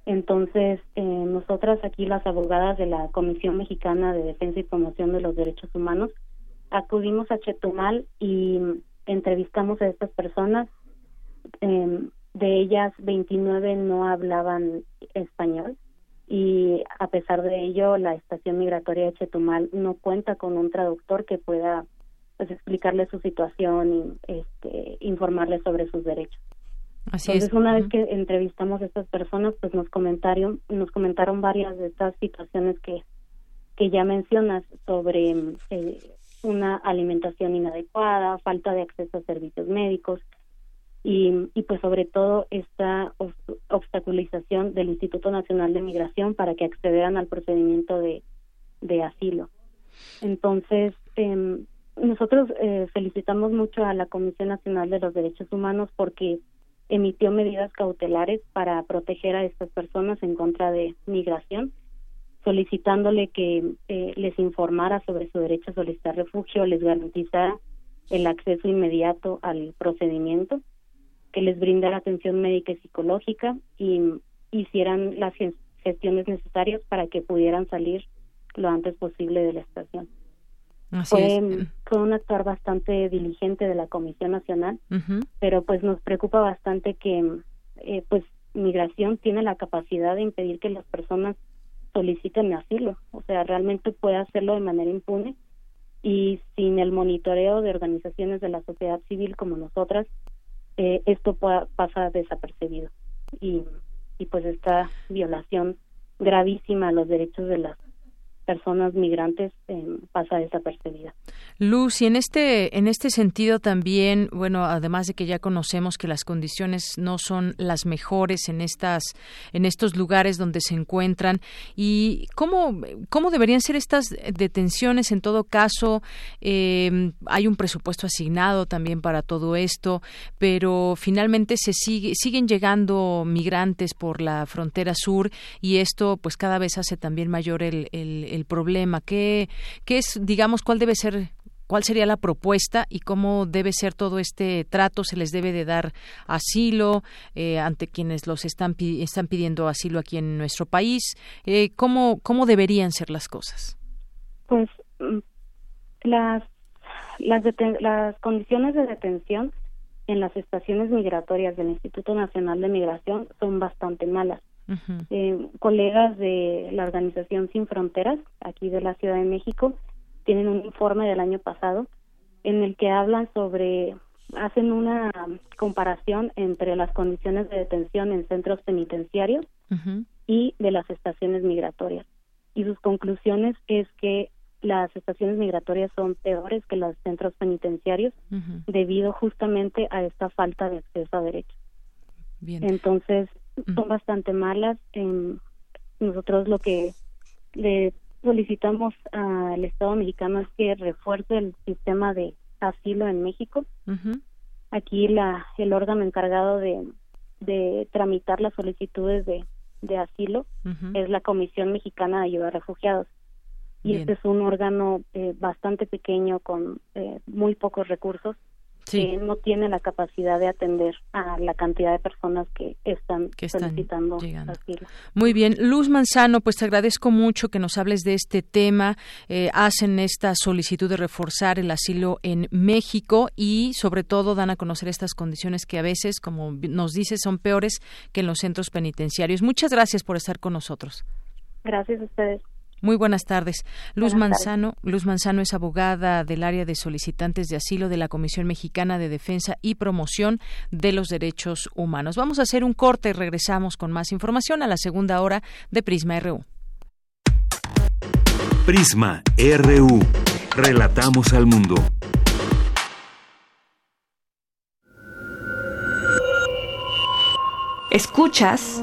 Entonces, eh, nosotras aquí, las abogadas de la Comisión Mexicana de Defensa y Promoción de los Derechos Humanos, acudimos a Chetumal y entrevistamos a estas personas. Eh, de ellas, 29 no hablaban español y a pesar de ello la estación migratoria de Chetumal no cuenta con un traductor que pueda pues explicarle su situación y este, informarle sobre sus derechos. Así Entonces, una vez que entrevistamos a estas personas, pues nos comentaron, nos comentaron varias de estas situaciones que, que ya mencionas sobre eh, una alimentación inadecuada, falta de acceso a servicios médicos y, y pues sobre todo esta obstaculización del Instituto Nacional de Migración para que accedieran al procedimiento de, de asilo. Entonces, eh, nosotros eh, felicitamos mucho a la Comisión Nacional de los Derechos Humanos porque emitió medidas cautelares para proteger a estas personas en contra de migración, solicitándole que eh, les informara sobre su derecho a solicitar refugio, les garantizara el acceso inmediato al procedimiento, que les brindara atención médica y psicológica y hicieran las gestiones necesarias para que pudieran salir lo antes posible de la estación. Fue, un actor bastante diligente de la Comisión Nacional, pero pues nos preocupa bastante que eh, pues migración tiene la capacidad de impedir que las personas soliciten asilo, o sea, realmente puede hacerlo de manera impune y sin el monitoreo de organizaciones de la sociedad civil como nosotras, eh, esto pasa desapercibido. Y, y pues esta violación gravísima a los derechos de las personas migrantes eh, pasa desapercibida. Luz, y en este, en este sentido también, bueno, además de que ya conocemos que las condiciones no son las mejores en estas, en estos lugares donde se encuentran, y cómo, cómo deberían ser estas detenciones en todo caso, eh, hay un presupuesto asignado también para todo esto, pero finalmente se sigue, siguen llegando migrantes por la frontera sur y esto pues cada vez hace también mayor el problema? ¿Qué, ¿Qué es, digamos, cuál debe ser cuál sería la propuesta y cómo debe ser todo este trato. Se les debe de dar asilo eh, ante quienes los están, están pidiendo asilo aquí en nuestro país. Eh, ¿cómo, ¿Cómo deberían ser las cosas? Pues mm, las, las, las condiciones de detención en las estaciones migratorias del Instituto Nacional de Migración son bastante malas. Eh, colegas de la organización Sin Fronteras, aquí de la Ciudad de México, tienen un informe del año pasado en el que hablan sobre, hacen una comparación entre las condiciones de detención en centros penitenciarios y de las estaciones migratorias. Y sus conclusiones es que las estaciones migratorias son peores que los centros penitenciarios debido justamente a esta falta de acceso a derechos. Entonces, son bastante malas. nosotros lo que le solicitamos al Estado mexicano es que refuerce el sistema de asilo en México. Aquí la el órgano encargado de, de tramitar las solicitudes de, de asilo es la Comisión Mexicana de Ayuda a Refugiados. Y este es un órgano eh, bastante pequeño con eh, muy pocos recursos que no tiene la capacidad de atender a la cantidad de personas que están, que solicitando asilo. Muy bien, Luz Manzano, pues te agradezco mucho que nos hables de este tema. Eh, hacen esta solicitud de reforzar el asilo en México y sobre todo dan a conocer estas condiciones que a veces, como nos dices, son peores que en los centros penitenciarios. Muchas gracias por estar con nosotros. Gracias a ustedes. Muy buenas tardes. Luz Manzano, Luz Manzano es abogada del área de solicitantes de asilo de la Comisión Mexicana de Defensa y Promoción de los Derechos Humanos. Vamos a hacer un corte y regresamos con más información a la segunda hora de Prisma RU. Prisma RU. Relatamos al mundo. Escuchas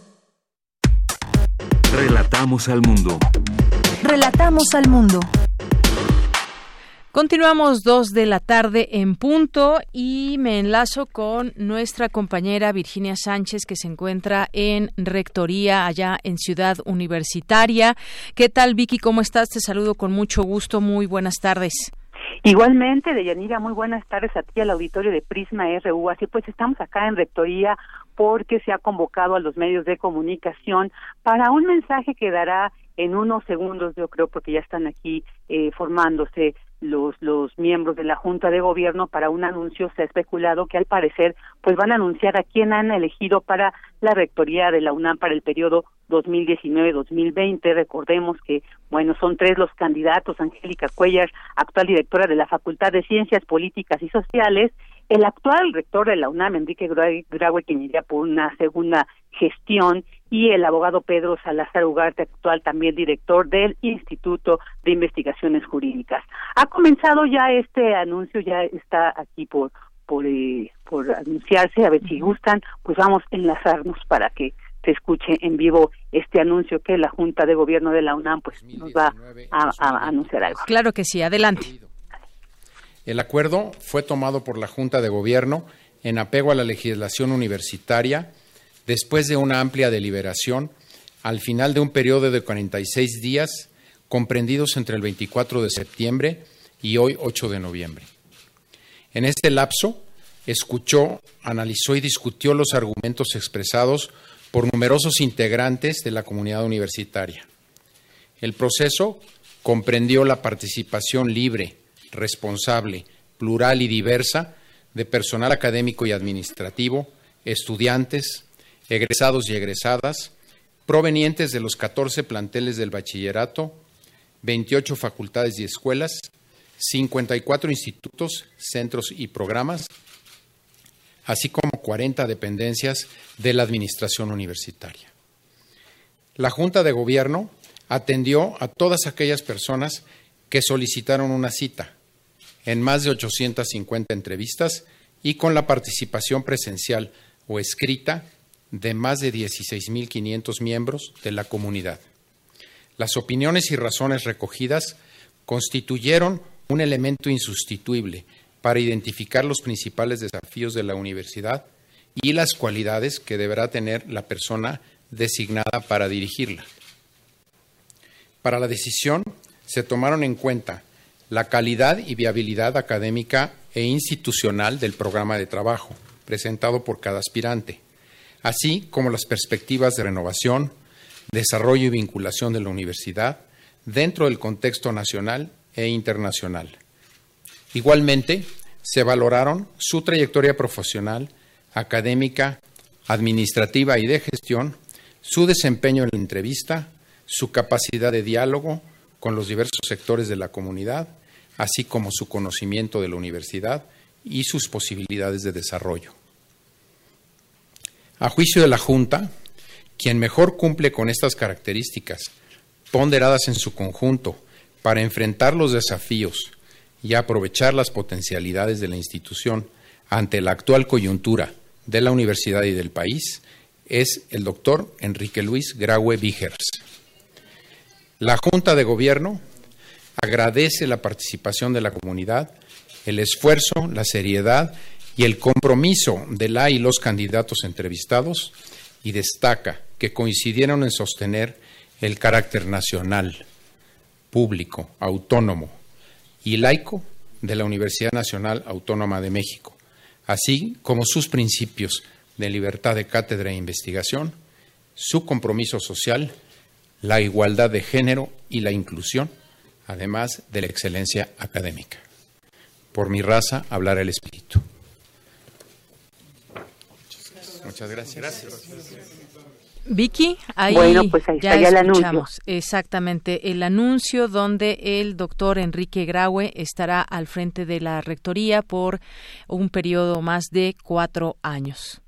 Relatamos al mundo. Relatamos al mundo. Continuamos dos de la tarde en punto y me enlazo con nuestra compañera Virginia Sánchez que se encuentra en Rectoría allá en Ciudad Universitaria. ¿Qué tal Vicky? ¿Cómo estás? Te saludo con mucho gusto. Muy buenas tardes. Igualmente, Deyanira, muy buenas tardes a ti al auditorio de Prisma RU. Así pues, estamos acá en Rectoría porque se ha convocado a los medios de comunicación para un mensaje que dará en unos segundos, yo creo, porque ya están aquí eh, formándose los los miembros de la Junta de Gobierno para un anuncio. Se ha especulado que al parecer pues van a anunciar a quién han elegido para la rectoría de la UNAM para el periodo 2019-2020 recordemos que bueno son tres los candidatos Angélica Cuellar actual directora de la Facultad de Ciencias Políticas y Sociales el actual rector de la UNAM, Enrique Graue, quien iría por una segunda gestión, y el abogado Pedro Salazar Ugarte, actual también director del Instituto de Investigaciones Jurídicas. Ha comenzado ya este anuncio, ya está aquí por por, eh, por anunciarse, a ver si gustan, pues vamos a enlazarnos para que se escuche en vivo este anuncio que la Junta de Gobierno de la UNAM pues nos va a, a anunciar algo. Claro que sí, adelante. El acuerdo fue tomado por la Junta de Gobierno en apego a la legislación universitaria después de una amplia deliberación al final de un periodo de 46 días comprendidos entre el 24 de septiembre y hoy 8 de noviembre. En este lapso, escuchó, analizó y discutió los argumentos expresados por numerosos integrantes de la comunidad universitaria. El proceso comprendió la participación libre, responsable, plural y diversa de personal académico y administrativo, estudiantes, egresados y egresadas, provenientes de los 14 planteles del bachillerato, 28 facultades y escuelas, 54 institutos, centros y programas, así como 40 dependencias de la Administración Universitaria. La Junta de Gobierno atendió a todas aquellas personas que solicitaron una cita, en más de 850 entrevistas y con la participación presencial o escrita de más de 16.500 miembros de la comunidad. Las opiniones y razones recogidas constituyeron un elemento insustituible para identificar los principales desafíos de la universidad y las cualidades que deberá tener la persona designada para dirigirla. Para la decisión se tomaron en cuenta la calidad y viabilidad académica e institucional del programa de trabajo presentado por cada aspirante, así como las perspectivas de renovación, desarrollo y vinculación de la universidad dentro del contexto nacional e internacional. Igualmente, se valoraron su trayectoria profesional, académica, administrativa y de gestión, su desempeño en la entrevista, su capacidad de diálogo con los diversos sectores de la comunidad, así como su conocimiento de la universidad y sus posibilidades de desarrollo. A juicio de la Junta, quien mejor cumple con estas características, ponderadas en su conjunto, para enfrentar los desafíos y aprovechar las potencialidades de la institución ante la actual coyuntura de la universidad y del país es el doctor Enrique Luis Graue Vigers. La Junta de Gobierno agradece la participación de la comunidad, el esfuerzo, la seriedad y el compromiso de la y los candidatos entrevistados y destaca que coincidieron en sostener el carácter nacional, público, autónomo y laico de la Universidad Nacional Autónoma de México, así como sus principios de libertad de cátedra e investigación, su compromiso social, la igualdad de género y la inclusión, además de la excelencia académica. Por mi raza hablará el espíritu. Muchas gracias. Vicky, ahí, bueno, pues ahí ya el anuncio. Exactamente, el anuncio donde el doctor Enrique Graue estará al frente de la rectoría por un periodo más de cuatro años.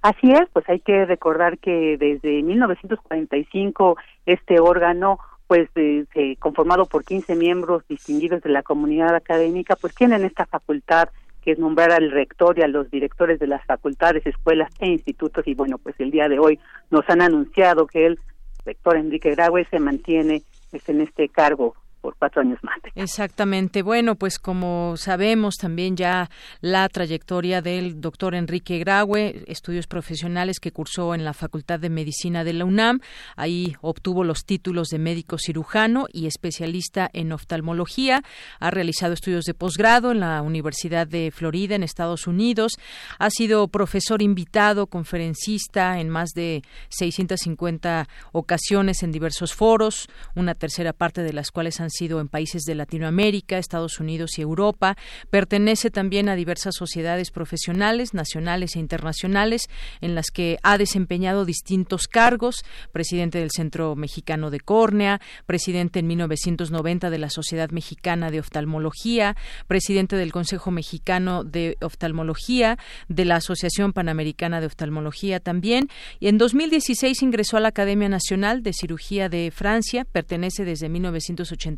Así es, pues hay que recordar que desde 1945 este órgano pues eh, conformado por 15 miembros distinguidos de la comunidad académica, pues tienen esta facultad que es nombrar al rector y a los directores de las facultades, escuelas e institutos. Y bueno, pues el día de hoy nos han anunciado que el rector Enrique Graue se mantiene pues, en este cargo por cuatro años más. Exactamente. Bueno, pues como sabemos también ya la trayectoria del doctor Enrique Graue, estudios profesionales que cursó en la Facultad de Medicina de la UNAM. Ahí obtuvo los títulos de médico cirujano y especialista en oftalmología. Ha realizado estudios de posgrado en la Universidad de Florida, en Estados Unidos. Ha sido profesor invitado, conferencista en más de 650 ocasiones en diversos foros, una tercera parte de las cuales han sido en países de Latinoamérica, Estados Unidos y Europa. Pertenece también a diversas sociedades profesionales, nacionales e internacionales, en las que ha desempeñado distintos cargos, presidente del Centro Mexicano de Córnea, presidente en 1990 de la Sociedad Mexicana de Oftalmología, presidente del Consejo Mexicano de Oftalmología, de la Asociación Panamericana de Oftalmología también, y en 2016 ingresó a la Academia Nacional de Cirugía de Francia, pertenece desde 1980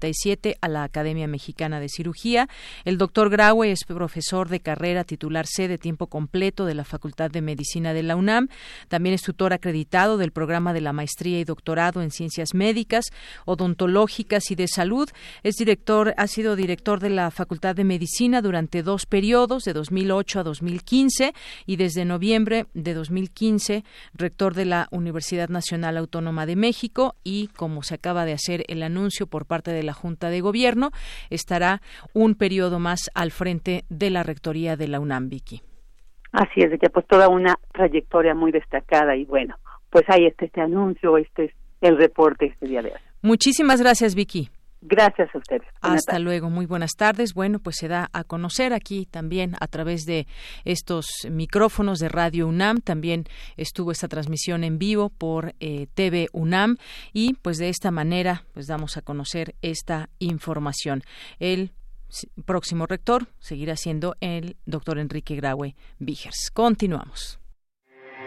a la Academia Mexicana de Cirugía. El doctor Graue es profesor de carrera titular C de tiempo completo de la Facultad de Medicina de la UNAM. También es tutor acreditado del programa de la maestría y doctorado en ciencias médicas, odontológicas y de salud. Es director, ha sido director de la Facultad de Medicina durante dos periodos, de 2008 a 2015, y desde noviembre de 2015, rector de la Universidad Nacional Autónoma de México y, como se acaba de hacer el anuncio por parte de la Junta de Gobierno, estará un periodo más al frente de la rectoría de la UNAM, Vicky. Así es, que pues toda una trayectoria muy destacada y bueno, pues ahí está este anuncio, este es el reporte este día de hoy. Muchísimas gracias, Vicky. Gracias a ustedes. Hasta luego, muy buenas tardes. Bueno, pues se da a conocer aquí también a través de estos micrófonos de Radio UNAM. También estuvo esta transmisión en vivo por eh, TV UNAM y pues de esta manera pues damos a conocer esta información. El próximo rector seguirá siendo el doctor Enrique Graue Vigers. Continuamos.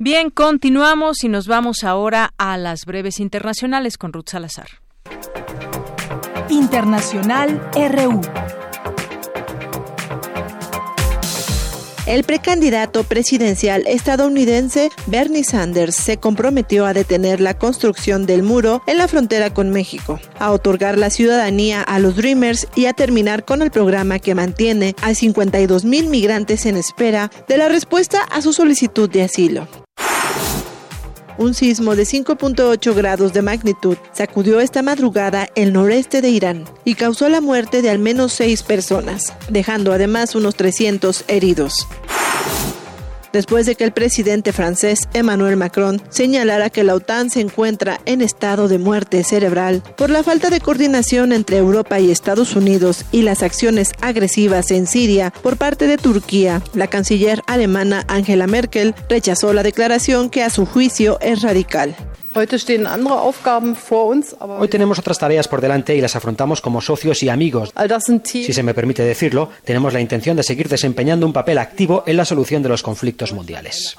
Bien, continuamos y nos vamos ahora a las breves internacionales con Ruth Salazar. Internacional RU. El precandidato presidencial estadounidense Bernie Sanders se comprometió a detener la construcción del muro en la frontera con México, a otorgar la ciudadanía a los Dreamers y a terminar con el programa que mantiene a 52 mil migrantes en espera de la respuesta a su solicitud de asilo. Un sismo de 5.8 grados de magnitud sacudió esta madrugada el noreste de Irán y causó la muerte de al menos seis personas, dejando además unos 300 heridos. Después de que el presidente francés Emmanuel Macron señalara que la OTAN se encuentra en estado de muerte cerebral por la falta de coordinación entre Europa y Estados Unidos y las acciones agresivas en Siria por parte de Turquía. La canciller alemana Angela Merkel rechazó la declaración que a su juicio es radical. Hoy tenemos otras tareas por delante y las afrontamos como socios y amigos. Si se me permite decirlo, tenemos la intención de seguir desempeñando un papel activo en la solución de los conflictos mundiales.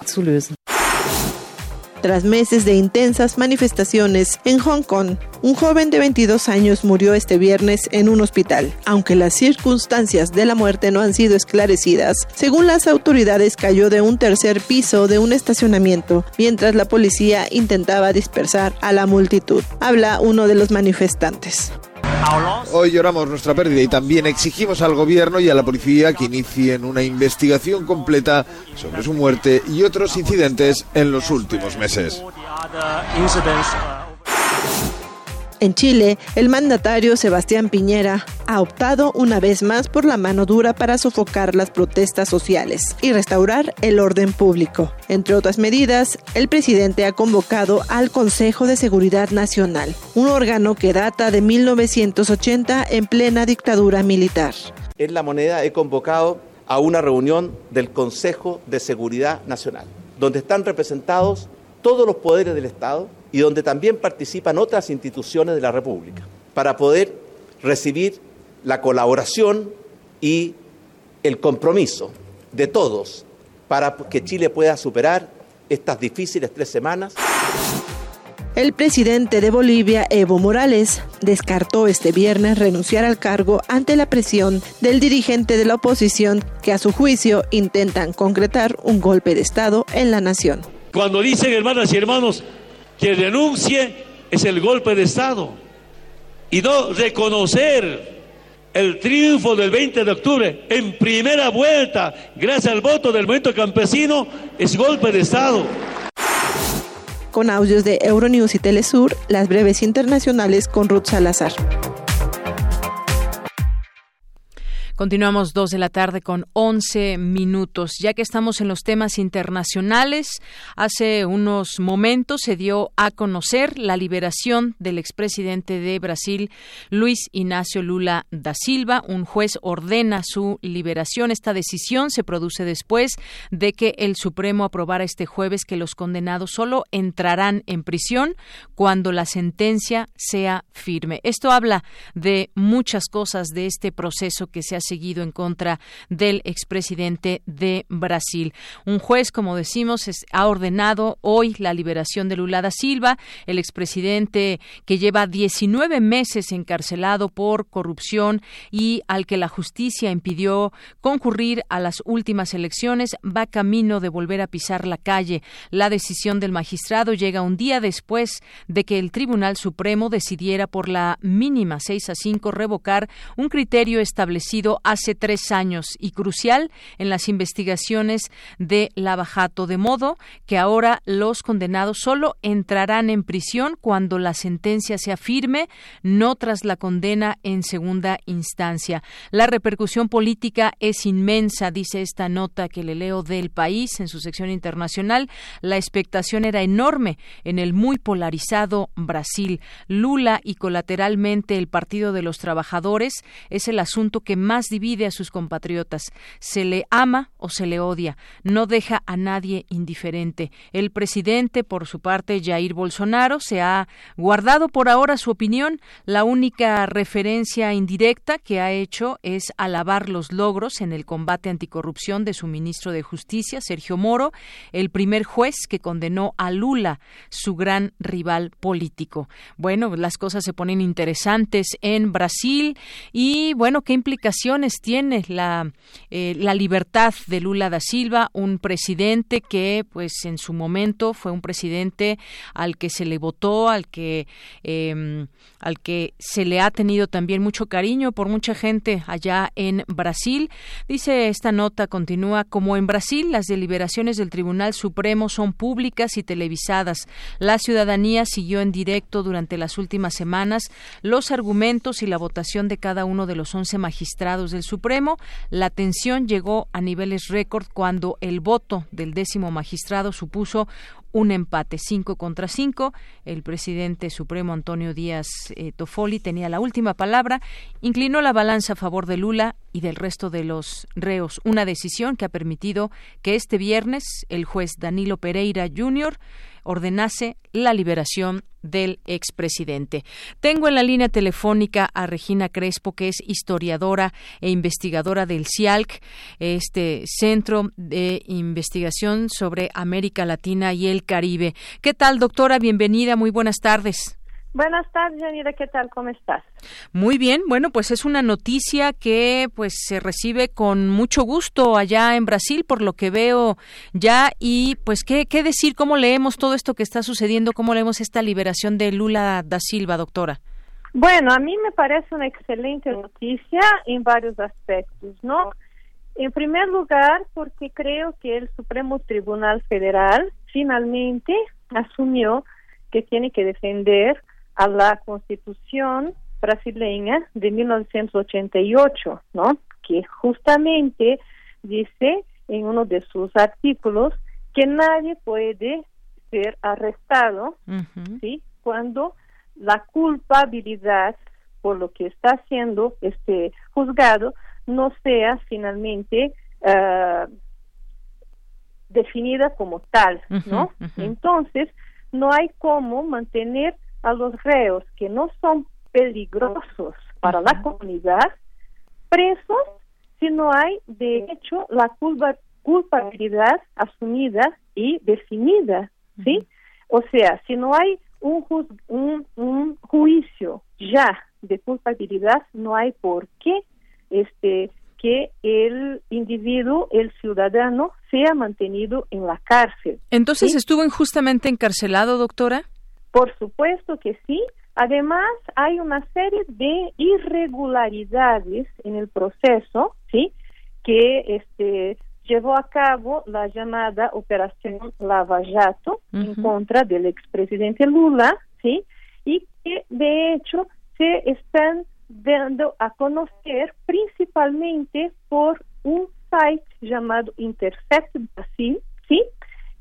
Tras meses de intensas manifestaciones en Hong Kong, un joven de 22 años murió este viernes en un hospital, aunque las circunstancias de la muerte no han sido esclarecidas. Según las autoridades, cayó de un tercer piso de un estacionamiento, mientras la policía intentaba dispersar a la multitud. Habla uno de los manifestantes. Hoy lloramos nuestra pérdida y también exigimos al gobierno y a la policía que inicien una investigación completa sobre su muerte y otros incidentes en los últimos meses. En Chile, el mandatario Sebastián Piñera ha optado una vez más por la mano dura para sofocar las protestas sociales y restaurar el orden público. Entre otras medidas, el presidente ha convocado al Consejo de Seguridad Nacional, un órgano que data de 1980 en plena dictadura militar. En la moneda he convocado a una reunión del Consejo de Seguridad Nacional, donde están representados todos los poderes del Estado y donde también participan otras instituciones de la República, para poder recibir la colaboración y el compromiso de todos para que Chile pueda superar estas difíciles tres semanas. El presidente de Bolivia, Evo Morales, descartó este viernes renunciar al cargo ante la presión del dirigente de la oposición que a su juicio intentan concretar un golpe de Estado en la nación. Cuando dicen hermanas y hermanos, que renuncie es el golpe de Estado y no reconocer el triunfo del 20 de octubre en primera vuelta gracias al voto del movimiento campesino es golpe de Estado. Con audios de Euronews y Telesur, las breves internacionales con Ruth Salazar. Continuamos dos de la tarde con once minutos. Ya que estamos en los temas internacionales, hace unos momentos se dio a conocer la liberación del expresidente de Brasil, Luis Ignacio Lula da Silva. Un juez ordena su liberación. Esta decisión se produce después de que el Supremo aprobara este jueves que los condenados solo entrarán en prisión cuando la sentencia sea firme. Esto habla de muchas cosas de este proceso que se ha seguido en contra del expresidente de Brasil. Un juez, como decimos, ha ordenado hoy la liberación de Lula da Silva, el expresidente que lleva 19 meses encarcelado por corrupción y al que la justicia impidió concurrir a las últimas elecciones, va camino de volver a pisar la calle. La decisión del magistrado llega un día después de que el Tribunal Supremo decidiera por la mínima 6 a 5 revocar un criterio establecido hace tres años y crucial en las investigaciones de Lavajato, de modo que ahora los condenados solo entrarán en prisión cuando la sentencia sea firme, no tras la condena en segunda instancia. La repercusión política es inmensa, dice esta nota que le leo del país en su sección internacional. La expectación era enorme en el muy polarizado Brasil. Lula y colateralmente el Partido de los Trabajadores es el asunto que más divide a sus compatriotas. Se le ama o se le odia. No deja a nadie indiferente. El presidente, por su parte, Jair Bolsonaro, se ha guardado por ahora su opinión. La única referencia indirecta que ha hecho es alabar los logros en el combate anticorrupción de su ministro de Justicia, Sergio Moro, el primer juez que condenó a Lula, su gran rival político. Bueno, las cosas se ponen interesantes en Brasil y, bueno, ¿qué implicaciones tiene la, eh, la libertad de Lula da Silva, un presidente que, pues, en su momento fue un presidente al que se le votó, al que, eh, al que se le ha tenido también mucho cariño por mucha gente allá en Brasil. Dice esta nota, continúa, como en Brasil, las deliberaciones del Tribunal Supremo son públicas y televisadas. La ciudadanía siguió en directo durante las últimas semanas los argumentos y la votación de cada uno de los once magistrados del Supremo. La tensión llegó a niveles récord cuando el voto del décimo magistrado supuso un empate, cinco contra cinco. El presidente supremo Antonio Díaz eh, Tofoli tenía la última palabra, inclinó la balanza a favor de Lula y del resto de los reos, una decisión que ha permitido que este viernes el juez Danilo Pereira Jr. ordenase la liberación del expresidente. Tengo en la línea telefónica a Regina Crespo, que es historiadora e investigadora del CIALC, este Centro de Investigación sobre América Latina y el Caribe. ¿Qué tal, doctora? Bienvenida, muy buenas tardes. Buenas tardes, Yanira, ¿qué tal? ¿Cómo estás? Muy bien, bueno, pues es una noticia que pues se recibe con mucho gusto allá en Brasil, por lo que veo ya, y pues qué, qué decir, cómo leemos todo esto que está sucediendo, cómo leemos esta liberación de Lula da Silva, doctora. Bueno, a mí me parece una excelente noticia en varios aspectos, ¿no? En primer lugar, porque creo que el Supremo Tribunal Federal finalmente asumió que tiene que defender a la Constitución brasileña de 1988, ¿no? Que justamente dice en uno de sus artículos que nadie puede ser arrestado, ¿sí? Cuando la culpabilidad por lo que está haciendo este juzgado no sea finalmente uh, definida como tal, ¿no? Entonces, no hay cómo mantener a los reos que no son peligrosos para la comunidad presos si no hay de hecho la culpa, culpabilidad asumida y definida, ¿sí? O sea, si no hay un, un, un juicio ya de culpabilidad, no hay por qué este que el individuo, el ciudadano, sea mantenido en la cárcel. Entonces, ¿estuvo injustamente encarcelado, doctora? Por supuesto que sí. Además, hay una serie de irregularidades en el proceso, ¿sí? Que este llevó a cabo la llamada Operación Lava Jato en contra del expresidente Lula, ¿sí? Y que de hecho se están dando a conocer principalmente por un site llamado Intercept Brasil, ¿sí?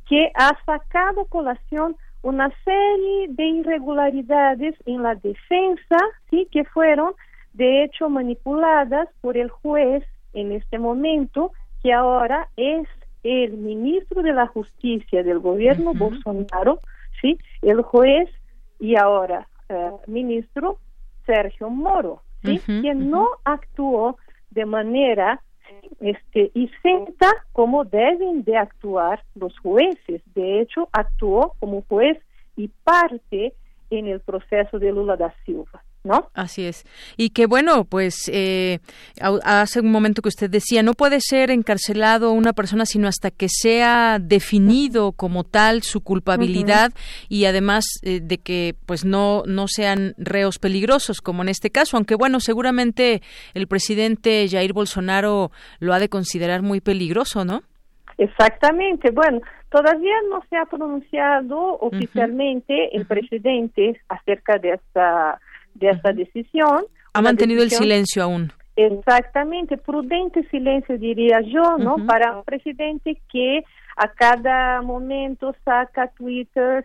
Que ha sacado colación una serie de irregularidades en la defensa, sí, que fueron de hecho manipuladas por el juez en este momento, que ahora es el ministro de la Justicia del gobierno Bolsonaro, sí, el juez y ahora eh, ministro Sergio Moro, sí, que no actuó de manera este, isenta como deben de actuar los jueces. De hecho, actuó como juez y parte en el proceso de Lula da Silva. ¿No? Así es. Y que bueno, pues eh, hace un momento que usted decía, no puede ser encarcelado una persona sino hasta que sea definido como tal su culpabilidad y además eh, de que pues no no sean reos peligrosos como en este caso, aunque bueno, seguramente el presidente Jair Bolsonaro lo ha de considerar muy peligroso, ¿no? Exactamente. Bueno, todavía no se ha pronunciado oficialmente el presidente acerca de esta de esta decisión. Ha mantenido el silencio aún. Exactamente, prudente silencio diría yo, ¿no? Para un presidente que a cada momento saca Twitter,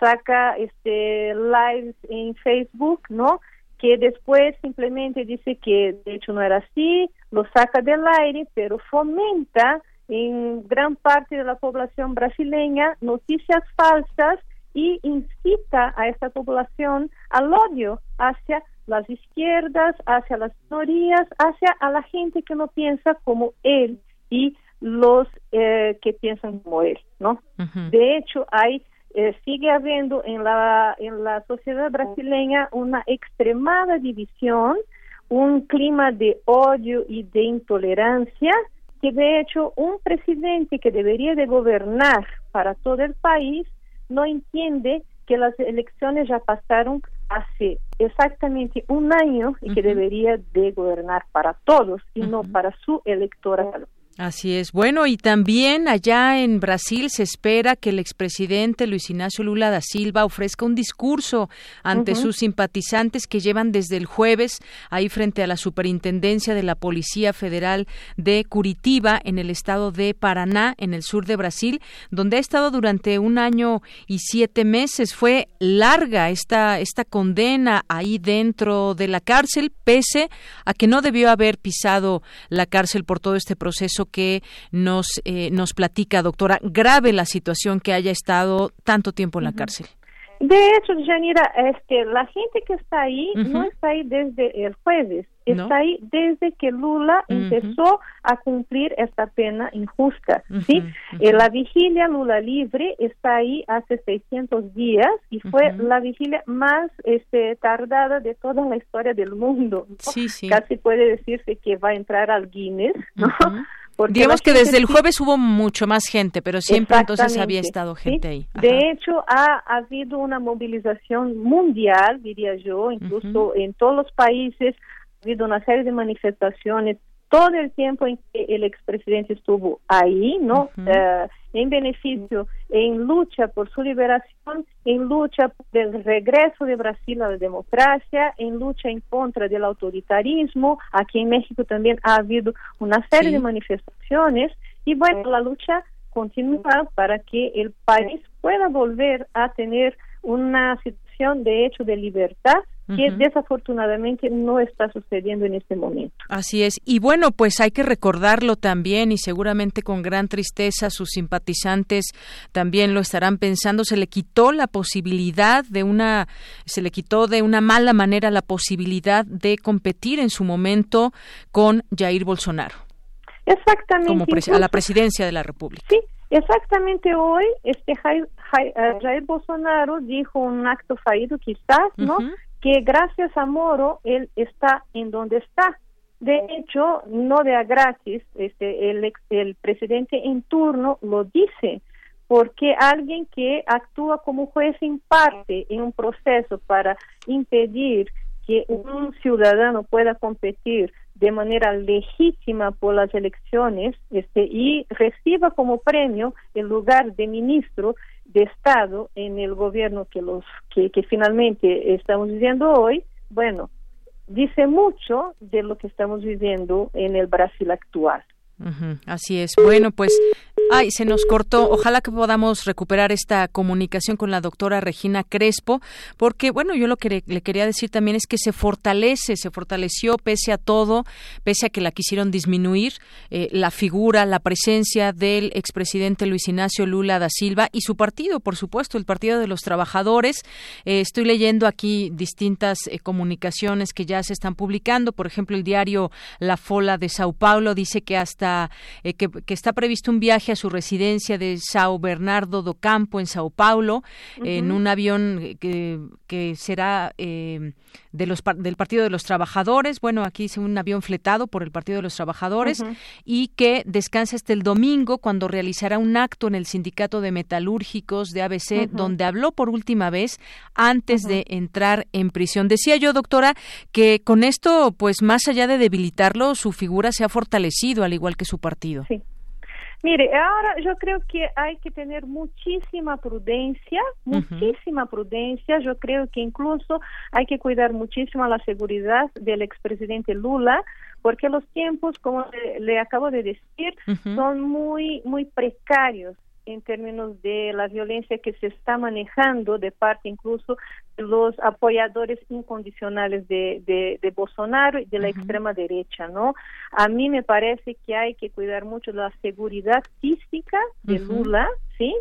saca este lives en Facebook, ¿no? Que después simplemente dice que de hecho no era así, lo saca del aire, pero fomenta en gran parte de la población brasileña noticias falsas y incita a esta población al odio hacia las izquierdas, hacia las minorías, hacia a la gente que no piensa como él y los eh, que piensan como él, ¿no? De hecho, hay eh, sigue habiendo en la en la sociedad brasileña una extremada división, un clima de odio y de intolerancia que de hecho un presidente que debería de gobernar para todo el país no entiende que las elecciones ya pasaron hace exactamente un año y que debería de gobernar para todos y no para su electorado. Así es. Bueno, y también allá en Brasil se espera que el expresidente Luis Ignacio Lula da Silva ofrezca un discurso ante sus simpatizantes que llevan desde el jueves ahí frente a la Superintendencia de la Policía Federal de Curitiba en el estado de Paraná, en el sur de Brasil, donde ha estado durante un año y siete meses. Fue larga esta, esta condena ahí dentro de la cárcel, pese a que no debió haber pisado la cárcel por todo este proceso que nos, eh, nos platica, doctora, grave la situación que haya estado tanto tiempo en la cárcel. De hecho, Janira, este, la gente que está ahí no está ahí desde el jueves, está ahí desde que Lula empezó a cumplir esta pena injusta, ¿sí? Eh, la vigilia Lula libre está ahí hace 600 días y fue la vigilia más este, tardada de toda la historia del mundo. Casi puede decirse que va a entrar al Guinness, ¿no? Digamos que desde el jueves hubo mucho más gente, pero siempre entonces había estado gente ahí. De hecho, ha, habido una movilización mundial, diría yo, incluso en todos los países ha habido una serie de manifestaciones todo el tiempo en que el expresidente estuvo ahí, ¿no? Eh, en beneficio, en lucha por su liberación, en lucha por el regreso de Brasil a la democracia, en lucha en contra del autoritarismo. Aquí en México también ha habido una serie de manifestaciones y bueno, la lucha continúa para que el país pueda volver a tener una situación de hecho de libertad que desafortunadamente no está sucediendo en este momento. Así es. Y bueno, pues hay que recordarlo también y seguramente con gran tristeza sus simpatizantes también lo estarán pensando. Se le quitó la posibilidad de una, se le quitó de una mala manera la posibilidad de competir en su momento con Jair Bolsonaro. Exactamente. Como a la presidencia de la República. Sí, Exactamente hoy, este Jair, Jair, Bolsonaro dijo un acto fallido quizás, ¿no? que gracias a Moro él está en donde está. De hecho, no de a gratis, este, el, el presidente en turno lo dice, porque alguien que actúa como juez en parte en un proceso para impedir que un ciudadano pueda competir de manera legítima por las elecciones este, y reciba como premio el lugar de ministro de Estado en el gobierno que, los, que, que finalmente estamos viviendo hoy, bueno, dice mucho de lo que estamos viviendo en el Brasil actual. así es. Bueno, pues Ay, se nos cortó. Ojalá que podamos recuperar esta comunicación con la doctora Regina Crespo, porque, bueno, yo lo que le quería decir también es que se fortalece, se fortaleció pese a todo, pese a que la quisieron disminuir, eh, la figura, la presencia del expresidente Luis Ignacio Lula da Silva y su partido, por supuesto, el Partido de los Trabajadores. Eh, estoy leyendo aquí distintas eh, comunicaciones que ya se están publicando. Por ejemplo, el diario La Fola de Sao Paulo dice que hasta que, que está previsto un viaje su residencia de Sao Bernardo do Campo en Sao Paulo en un avión que, que será eh, de los, del Partido de los Trabajadores. Bueno, aquí es un avión fletado por el Partido de los Trabajadores y que descansa hasta el domingo cuando realizará un acto en el Sindicato de Metalúrgicos de ABC donde habló por última vez antes de entrar en prisión. Decía yo, doctora, que con esto, pues más allá de debilitarlo, su figura se ha fortalecido al igual que su partido. Sí. Mire, ahora yo creo que hay que tener muchísima prudencia, muchísima prudencia. Yo creo que incluso hay que cuidar muchísimo la seguridad del expresidente Lula, porque los tiempos, como le, acabo de decir, son muy, muy precarios en términos de la violencia que se está manejando de parte incluso de los apoyadores incondicionales de, de, Bolsonaro y de la extrema derecha, ¿no? A mí me parece que hay que cuidar mucho la seguridad física de Lula, ¿sí?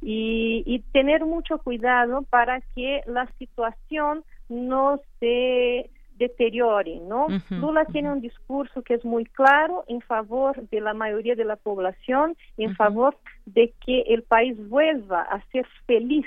Y, y tener mucho cuidado para que la situación no se deteriore, ¿no? Lula tiene un discurso que es muy claro en favor de la mayoría de la población, en favor de que el país vuelva a ser feliz,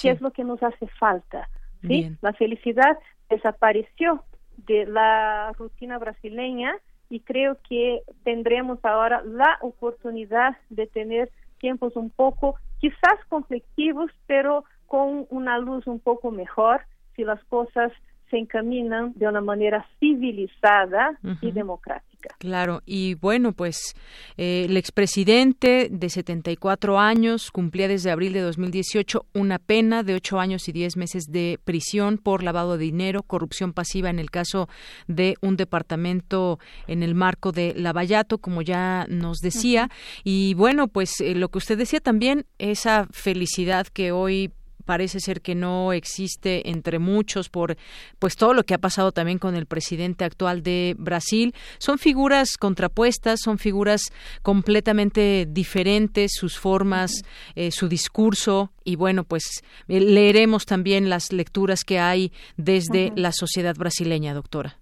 que es lo que nos hace falta, ¿sí? La felicidad desapareció de la rutina brasileña y creo que tendremos ahora la oportunidad de tener tiempos un poco, quizás conflictivos, pero con una luz un poco mejor si las cosas se encaminan de una manera civilizada y democrática. Claro, y bueno, pues eh, el expresidente de 74 años cumplía desde abril de 2018 una pena de 8 años y 10 meses de prisión por lavado de dinero, corrupción pasiva en el caso de un departamento en el marco de Lavallato, como ya nos decía. Y bueno, pues eh, lo que usted decía también, esa felicidad que hoy parece ser que no existe entre muchos por pues todo lo que ha pasado también con el presidente actual de Brasil. Son figuras contrapuestas, son figuras completamente diferentes, sus formas, eh, su discurso y bueno, pues eh, leeremos también las lecturas que hay desde la sociedad brasileña, doctora.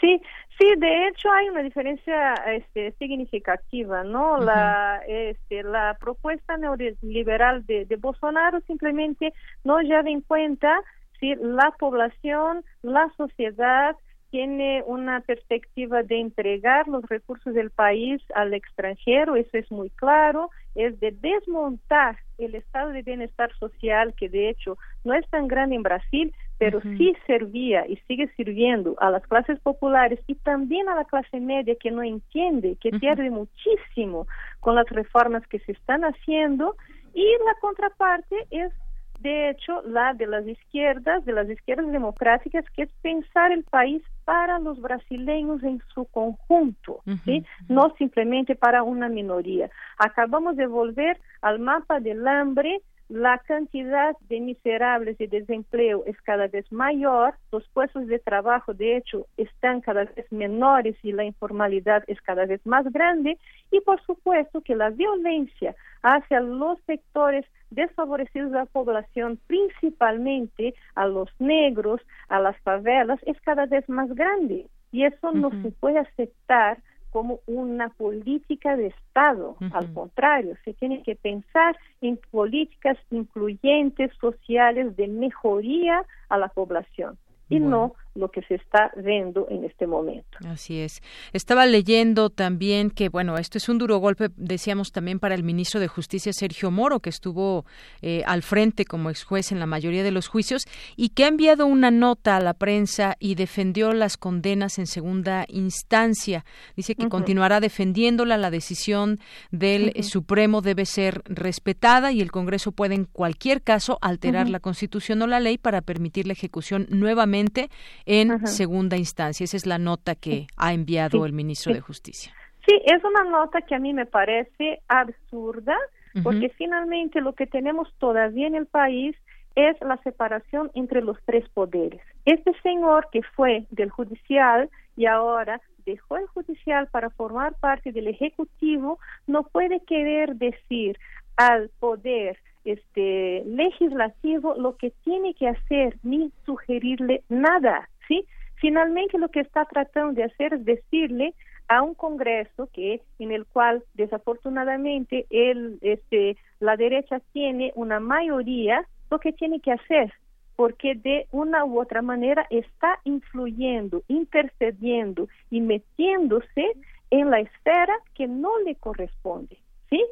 Sí, Sí, de hecho hay una diferencia este, significativa, ¿no? La este, la propuesta neoliberal de, de Bolsonaro simplemente no lleva en cuenta si la población, la sociedad tiene una perspectiva de entregar los recursos del país al extranjero, eso es muy claro, es de desmontar el estado de bienestar social, que de hecho no es tan grande en Brasil, pero sí servía y sigue sirviendo a las clases populares y también a la clase media que no entiende, que pierde muchísimo con las reformas que se están haciendo y la contraparte es de hecho la de las izquierdas, de las izquierdas democráticas, que es pensar el país para los brasileños en su conjunto, ¿sí? no simplemente para una minoría. Acabamos de volver al mapa del hambre la cantidad de miserables y desempleo es cada vez mayor, los puestos de trabajo de hecho están cada vez menores y la informalidad es cada vez más grande. Y por supuesto que la violencia hacia los sectores desfavorecidos de la población, principalmente a los negros, a las favelas, es cada vez más grande. Y eso no se puede aceptar como una política de Estado. Al contrario, se tiene que pensar en políticas incluyentes, sociales, de mejoría a la población y no lo que se está viendo en este momento. Así es. Estaba leyendo también que, bueno, esto es un duro golpe, decíamos también para el ministro de Justicia, Sergio Moro, que estuvo eh, al frente como ex juez en la mayoría de los juicios y que ha enviado una nota a la prensa y defendió las condenas en segunda instancia. Dice que continuará defendiéndola. La decisión del Supremo debe ser respetada y el Congreso puede en cualquier caso alterar la Constitución o la ley para permitir la ejecución nuevamente en segunda instancia. Esa es la nota que ha enviado el ministro de Justicia. Sí, es una nota que a mí me parece absurda, porque finalmente lo que tenemos todavía en el país es la separación entre los tres poderes. Este señor que fue del judicial y ahora dejó el judicial para formar parte del ejecutivo, no puede querer decir al poder este legislativo lo que tiene que hacer ni sugerirle nada, ¿sí? Finalmente lo que está tratando de hacer es decirle a un Congreso que en el cual desafortunadamente el este la derecha tiene una mayoría lo que tiene que hacer porque de una u otra manera está influyendo, intercediendo y metiéndose en la esfera que no le corresponde, ¿sí?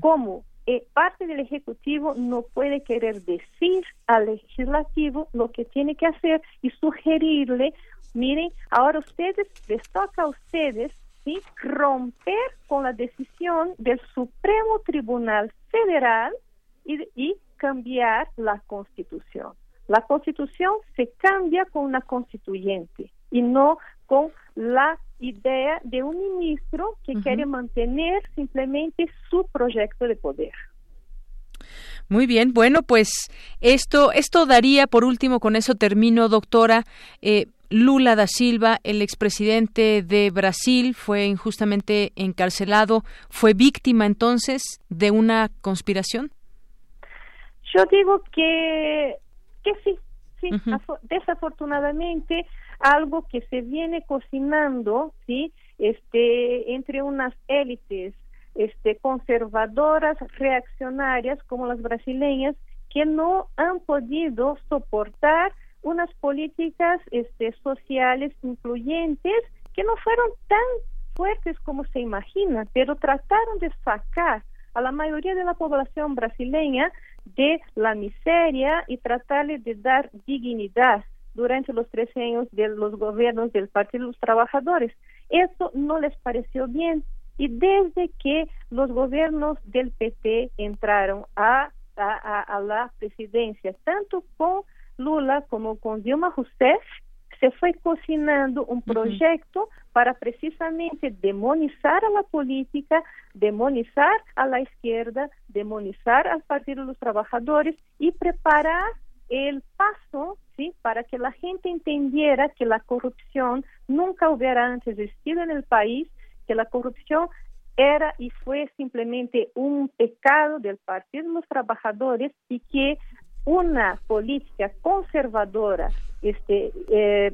Como eh, parte del Ejecutivo no puede querer decir al legislativo lo que tiene que hacer y sugerirle, miren, ahora ustedes, les toca a ustedes ¿sí? romper con la decisión del Supremo Tribunal Federal y, y cambiar la Constitución. La Constitución se cambia con una constituyente y no con la idea de un ministro que quiere mantener simplemente su proyecto de poder. Muy bien, bueno, pues esto, esto daría, por último, con eso termino, doctora. Eh, Lula da Silva, el expresidente de Brasil, fue injustamente encarcelado. ¿Fue víctima entonces de una conspiración? Yo digo que, que sí, sí. Desafortunadamente, algo que se viene cocinando, sí, este, entre unas élites este, conservadoras, reaccionarias como las brasileñas, que no han podido soportar unas políticas este, sociales incluyentes que no fueron tan fuertes como se imagina, pero trataron de sacar a la mayoría de la población brasileña de la miseria y tratarle de dar dignidad durante los 13 años de los gobiernos del Partido de los Trabajadores. Eso no les pareció bien y desde que los gobiernos del PT entraron a, a, la presidencia, tanto con Lula como con Dilma Rousseff, se fue cocinando un proyecto para precisamente demonizar a la política, demonizar a la izquierda, demonizar al Partido de los Trabajadores y preparar el paso ¿sí? para que la gente entendiera que la corrupción nunca hubiera antes existido en el país, que la corrupción era y fue simplemente un pecado del Partido de los Trabajadores y que una política conservadora este, eh,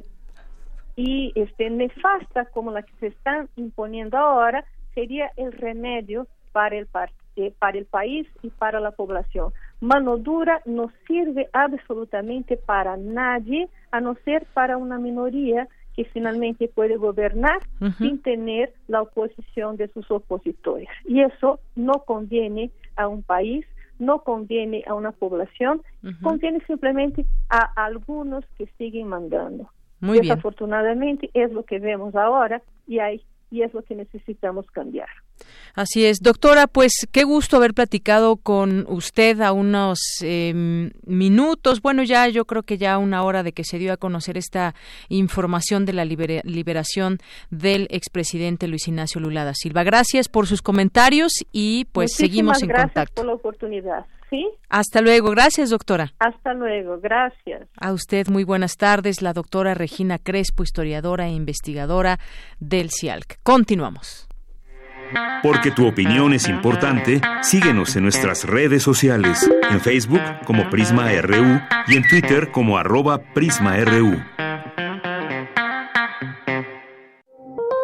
y este, nefasta como la que se están imponiendo ahora sería el remedio para el, eh, para el país y para la población. Mano dura no sirve absolutamente para nadie, a no ser para una minoría que finalmente puede gobernar sin tener la oposición de sus opositores. Y eso no conviene a un país, no conviene a una población, conviene simplemente a algunos que siguen mandando. Muy Desafortunadamente es lo que vemos ahora y hay y es lo que necesitamos cambiar. Así es, doctora, pues qué gusto haber platicado con usted a unos em, minutos, bueno, ya yo creo que ya una hora de que se dio a conocer esta información de la liberación del expresidente Luis Ignacio Lula da Silva. Gracias por sus comentarios y pues seguimos en gracias contacto. por la oportunidad. ¿Sí? Hasta luego, gracias doctora. Hasta luego, gracias. A usted muy buenas tardes, la doctora Regina Crespo, historiadora e investigadora del CIALC. Continuamos. Porque tu opinión es importante, síguenos en nuestras redes sociales, en Facebook como Prisma RU y en Twitter como arroba PrismaRU.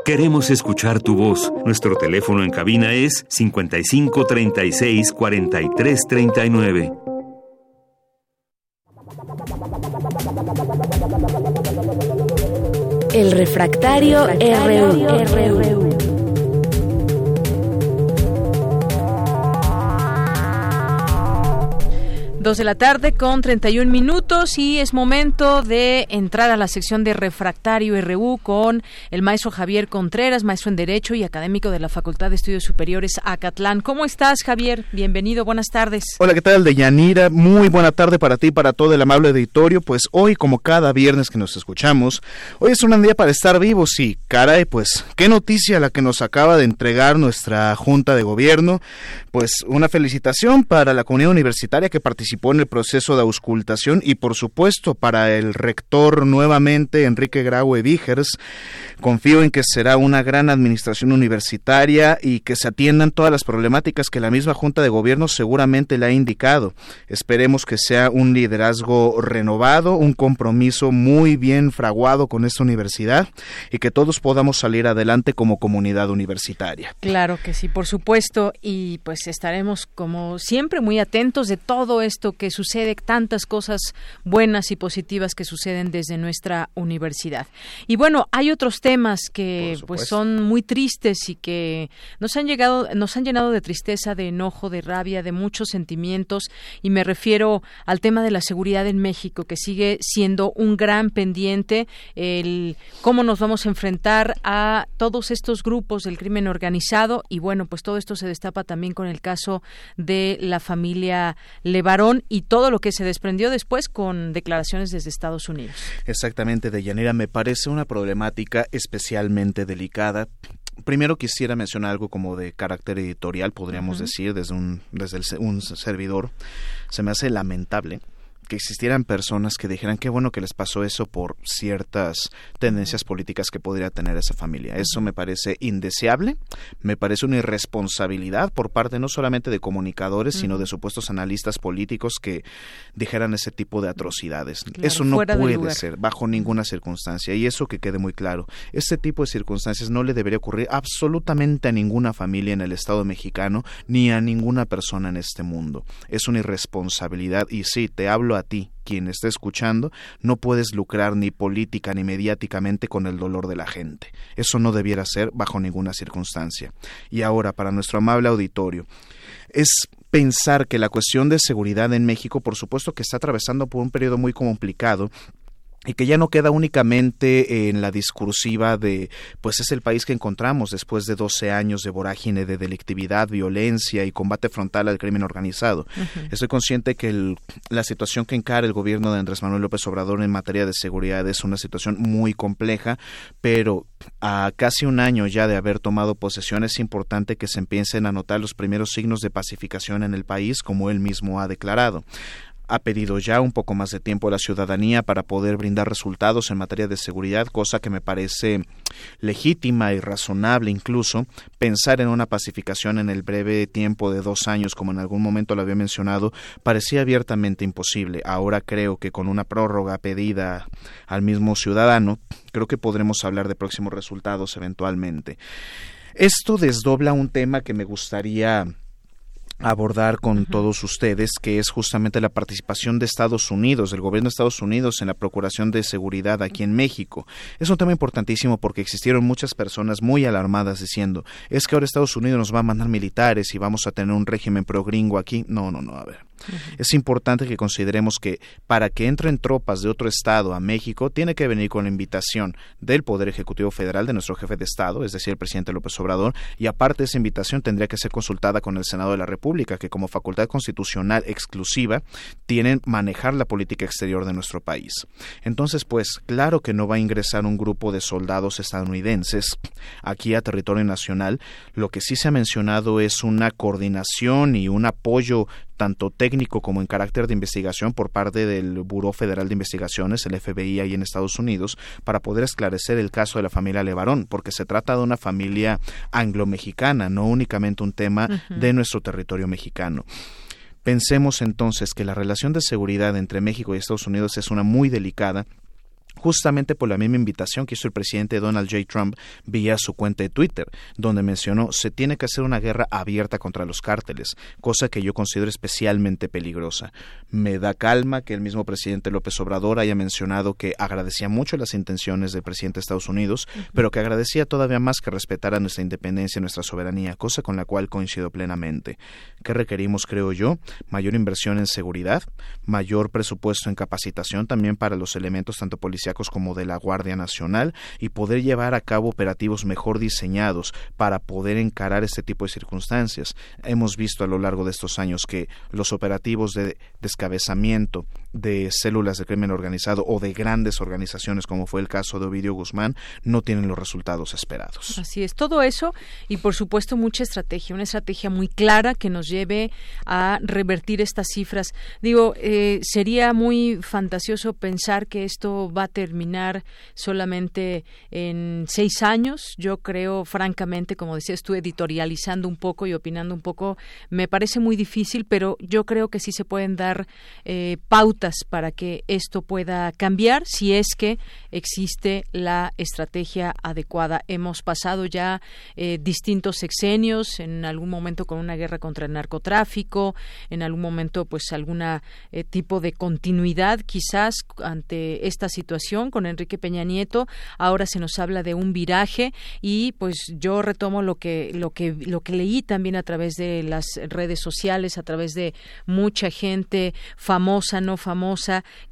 Queremos escuchar tu voz. Nuestro teléfono en cabina es 55 36 43 39. El refractario, RU. Dos de la tarde con 31 minutos y es momento de entrar a la sección de refractario RU con el maestro Javier Contreras, maestro en Derecho y académico de la Facultad de Estudios Superiores Acatlán. ¿Cómo estás, Javier? Bienvenido, buenas tardes. Hola, ¿qué tal, Deyanira? Muy buena tarde para ti y para todo el amable auditorio. Pues hoy, como cada viernes que nos escuchamos, hoy es un día para estar vivos y, caray, pues, qué noticia la que nos acaba de entregar nuestra Junta de Gobierno. Pues una felicitación para la comunidad universitaria que participó en el proceso de auscultación y por supuesto para el rector nuevamente Enrique Graue Vigers. Confío en que será una gran administración universitaria y que se atiendan todas las problemáticas que la misma Junta de Gobierno seguramente le ha indicado. Esperemos que sea un liderazgo renovado, un compromiso muy bien fraguado con esta universidad y que todos podamos salir adelante como comunidad universitaria. Claro que sí, por supuesto, y pues estaremos como siempre muy atentos de todo esto que sucede, tantas cosas buenas y positivas que suceden desde nuestra universidad. Y bueno, hay otros temas que pues son muy tristes y que nos han llegado, nos han llenado de tristeza, de enojo, de rabia, de muchos sentimientos. Y me refiero al tema de la seguridad en México que sigue siendo un gran pendiente el cómo nos vamos a enfrentar a todos estos grupos del crimen organizado. Y bueno, pues todo esto se destapa también con el caso de la familia Levarón y todo lo que se desprendió después con declaraciones desde Estados Unidos. Exactamente, Deyanira, me parece una problemática especialmente delicada primero quisiera mencionar algo como de carácter editorial, podríamos decir, desde un, desde un servidor. Se me hace lamentable que existieran personas que dijeran qué bueno que les pasó eso por ciertas tendencias políticas que podría tener esa familia. Eso me parece indeseable, me parece una irresponsabilidad por parte no solamente de comunicadores, sino de supuestos analistas políticos que dijeran ese tipo de atrocidades. eso no puede ser bajo ninguna circunstancia y eso que quede muy claro. Este tipo de circunstancias no le debería ocurrir absolutamente a ninguna familia en el Estado mexicano ni a ninguna persona en este mundo. Es una irresponsabilidad y sí, te hablo a ti, quien está escuchando, no puedes lucrar ni política ni mediáticamente con el dolor de la gente. Eso no debiera ser bajo ninguna circunstancia. Y ahora, para nuestro amable auditorio, es pensar que la cuestión de seguridad en México, por supuesto que está atravesando por un periodo muy complicado, y que ya no queda únicamente en la discursiva de pues es el país que encontramos después de 12 años de vorágine de delictividad, violencia y combate frontal al crimen organizado. Estoy consciente que la situación que encara el gobierno de Andrés Manuel López Obrador en materia de seguridad es una situación muy compleja, pero a casi un año ya de haber tomado posesión es importante que se empiecen a notar los primeros signos de pacificación en el país, como él mismo ha declarado ha pedido ya un poco más de tiempo a la ciudadanía para poder brindar resultados en materia de seguridad, cosa que me parece legítima y razonable incluso pensar en una pacificación en el breve tiempo de dos años, como en algún momento lo había mencionado, parecía abiertamente imposible. Ahora creo que con una prórroga pedida al mismo ciudadano, creo que podremos hablar de próximos resultados eventualmente. Esto desdobla un tema que me gustaría abordar con todos ustedes, que es justamente la participación de Estados Unidos, del gobierno de Estados Unidos en la Procuración de Seguridad aquí en México. Es un tema importantísimo porque existieron muchas personas muy alarmadas diciendo, es que ahora Estados Unidos nos va a mandar militares y vamos a tener un régimen pro gringo aquí. No, no, no, a ver. Es importante que consideremos que para que entren tropas de otro estado a México tiene que venir con la invitación del Poder Ejecutivo Federal, de nuestro jefe de Estado, es decir, el presidente López Obrador, y aparte esa invitación tendría que ser consultada con el Senado de la República, que como facultad constitucional exclusiva tienen manejar la política exterior de nuestro país. Entonces, pues, claro que no va a ingresar un grupo de soldados estadounidenses aquí a territorio nacional. Lo que sí se ha mencionado es una coordinación y un apoyo tanto técnico como en carácter de investigación por parte del Buró Federal de Investigaciones, el FBI ahí en Estados Unidos, para poder esclarecer el caso de la familia Levarón, porque se trata de una familia anglo-mexicana, no únicamente un tema de nuestro territorio mexicano. Pensemos entonces que la relación de seguridad entre México y Estados Unidos es una muy delicada justamente por la misma invitación que hizo el presidente Donald J. Trump vía su cuenta de Twitter, donde mencionó se tiene que hacer una guerra abierta contra los cárteles, cosa que yo considero especialmente peligrosa. Me da calma que el mismo presidente López Obrador haya mencionado que agradecía mucho las intenciones del presidente de Estados Unidos, pero que agradecía todavía más que respetara nuestra independencia y nuestra soberanía, cosa con la cual coincido plenamente. ¿Qué requerimos, creo yo? Mayor inversión en seguridad, mayor presupuesto en capacitación también para los elementos tanto policiales como de la Guardia Nacional y poder llevar a cabo operativos mejor diseñados para poder encarar este tipo de circunstancias. Hemos visto a lo largo de estos años que los operativos de descabezamiento de células de crimen organizado o de grandes organizaciones como fue el caso de Ovidio Guzmán no tienen los resultados esperados. Así es, todo eso y por supuesto mucha estrategia, una estrategia muy clara que nos lleve a revertir estas cifras. Digo, eh, sería muy fantasioso pensar que esto va a terminar solamente en seis años. Yo creo, francamente, como decías tú, editorializando un poco y opinando un poco, me parece muy difícil, pero yo creo que sí se pueden dar eh, pautas para que esto pueda cambiar si es que existe la estrategia adecuada. Hemos pasado ya eh, distintos sexenios, en algún momento con una guerra contra el narcotráfico, en algún momento pues alguna eh, tipo de continuidad quizás ante esta situación con Enrique Peña Nieto. Ahora se nos habla de un viraje y pues yo retomo lo que lo que lo que leí también a través de las redes sociales, a través de mucha gente famosa, no famosa,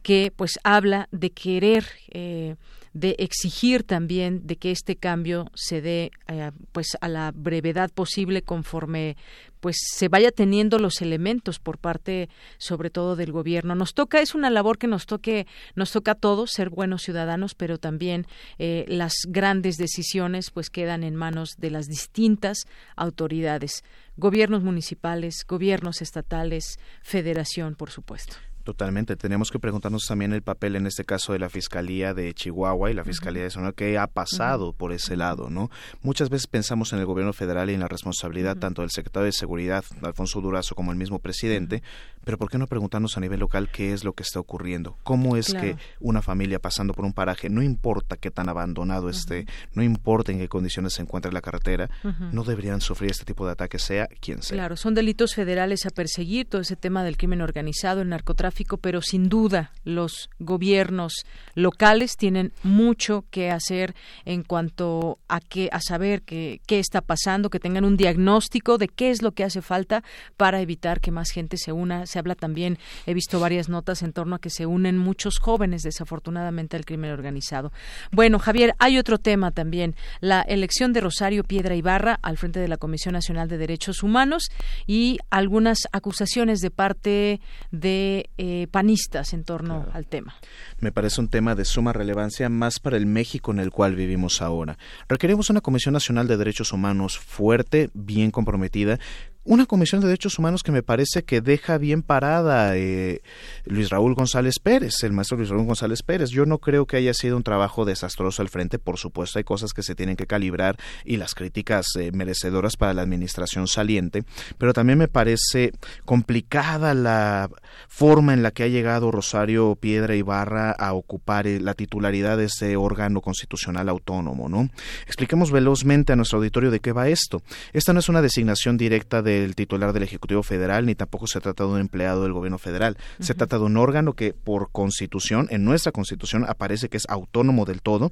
que pues habla de querer eh, de exigir también de que este cambio se dé eh, pues a la brevedad posible conforme pues se vaya teniendo los elementos por parte sobre todo del gobierno. Nos toca, es una labor que nos toque, nos toca a todos ser buenos ciudadanos, pero también eh, las grandes decisiones pues quedan en manos de las distintas autoridades, gobiernos municipales, gobiernos estatales, federación, por supuesto. Totalmente. Tenemos que preguntarnos también el papel, en este caso, de la Fiscalía de Chihuahua y la Fiscalía de Sonora, que ha pasado por ese lado, ¿no? Muchas veces pensamos en el gobierno federal y en la responsabilidad tanto del secretario de Seguridad, Alfonso Durazo, como el mismo presidente, pero ¿por qué no preguntarnos a nivel local qué es lo que está ocurriendo? ¿Cómo es que una familia pasando por un paraje, no importa qué tan abandonado esté, no importa en qué condiciones se encuentre la carretera, no deberían sufrir este tipo de ataques, sea quien sea? Claro, son delitos federales a perseguir, todo ese tema del crimen organizado, el narcotráfico tráfico, pero sin duda los gobiernos locales tienen mucho que hacer en cuanto a que a saber qué está pasando, que tengan un diagnóstico de qué es lo que hace falta para evitar que más gente se una. Se habla también, he visto varias notas en torno a que se unen muchos jóvenes desafortunadamente al crimen organizado. Bueno, Javier, hay otro tema también, la elección de Rosario Piedra Ibarra al frente de la Comisión Nacional de Derechos Humanos y algunas acusaciones de parte de eh, panistas en torno al tema. Me parece un tema de suma relevancia más para el México en el cual vivimos ahora. Requerimos una Comisión Nacional de Derechos Humanos fuerte, bien comprometida, una comisión de derechos humanos que me parece que deja bien parada eh, Luis Raúl González Pérez, el maestro Luis Raúl González Pérez. Yo no creo que haya sido un trabajo desastroso al frente, por supuesto hay cosas que se tienen que calibrar y las críticas eh, merecedoras para la administración saliente, pero también me parece complicada la forma en la que ha llegado Rosario Piedra Ibarra a ocupar eh, la titularidad de ese órgano constitucional autónomo, ¿no? Expliquemos velozmente a nuestro auditorio de qué va esto. Esta no es una designación directa de el titular del Ejecutivo Federal, ni tampoco se trata de un empleado del gobierno federal. Se trata de un órgano que por constitución, en nuestra constitución, aparece que es autónomo del todo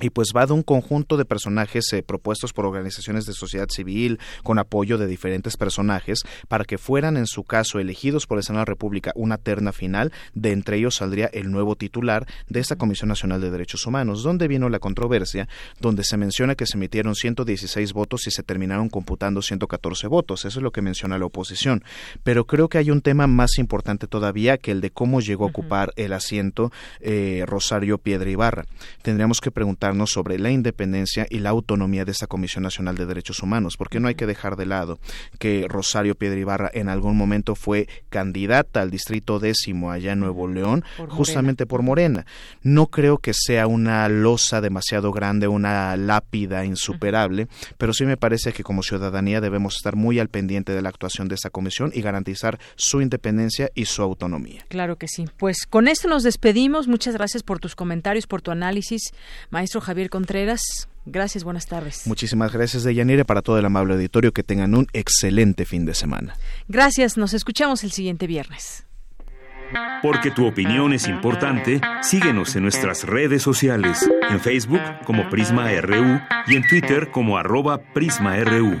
y pues va de un conjunto de personajes eh, propuestos por organizaciones de sociedad civil con apoyo de diferentes personajes para que fueran en su caso elegidos por el Senado de la República una terna final de entre ellos saldría el nuevo titular de esta Comisión Nacional de Derechos Humanos donde vino la controversia donde se menciona que se emitieron 116 votos y se terminaron computando 114 votos. Eso es lo que menciona la oposición. Pero creo que hay un tema más importante todavía que el de cómo llegó a ocupar el asiento eh, Rosario Piedra Ibarra. Tendríamos que preguntar sobre la independencia y la autonomía de esta Comisión Nacional de Derechos Humanos, porque no hay que dejar de lado que Rosario Piedra Ibarra en algún momento fue candidata al distrito décimo allá en Nuevo León, justamente por Morena. No creo que sea una losa demasiado grande, una lápida insuperable, pero sí me parece que como ciudadanía debemos estar muy al pendiente de la actuación de esta comisión y garantizar su independencia y su autonomía. Claro que sí. Pues con esto nos despedimos. Muchas gracias por tus comentarios, por tu análisis, maestro. Javier Contreras. Gracias, buenas tardes. Muchísimas gracias, Deyanire, para todo el amable auditorio. Que tengan un excelente fin de semana. Gracias, nos escuchamos el siguiente viernes. Porque tu opinión es importante, síguenos en nuestras redes sociales, en Facebook como Prisma RU y en Twitter como arroba PrismaRU.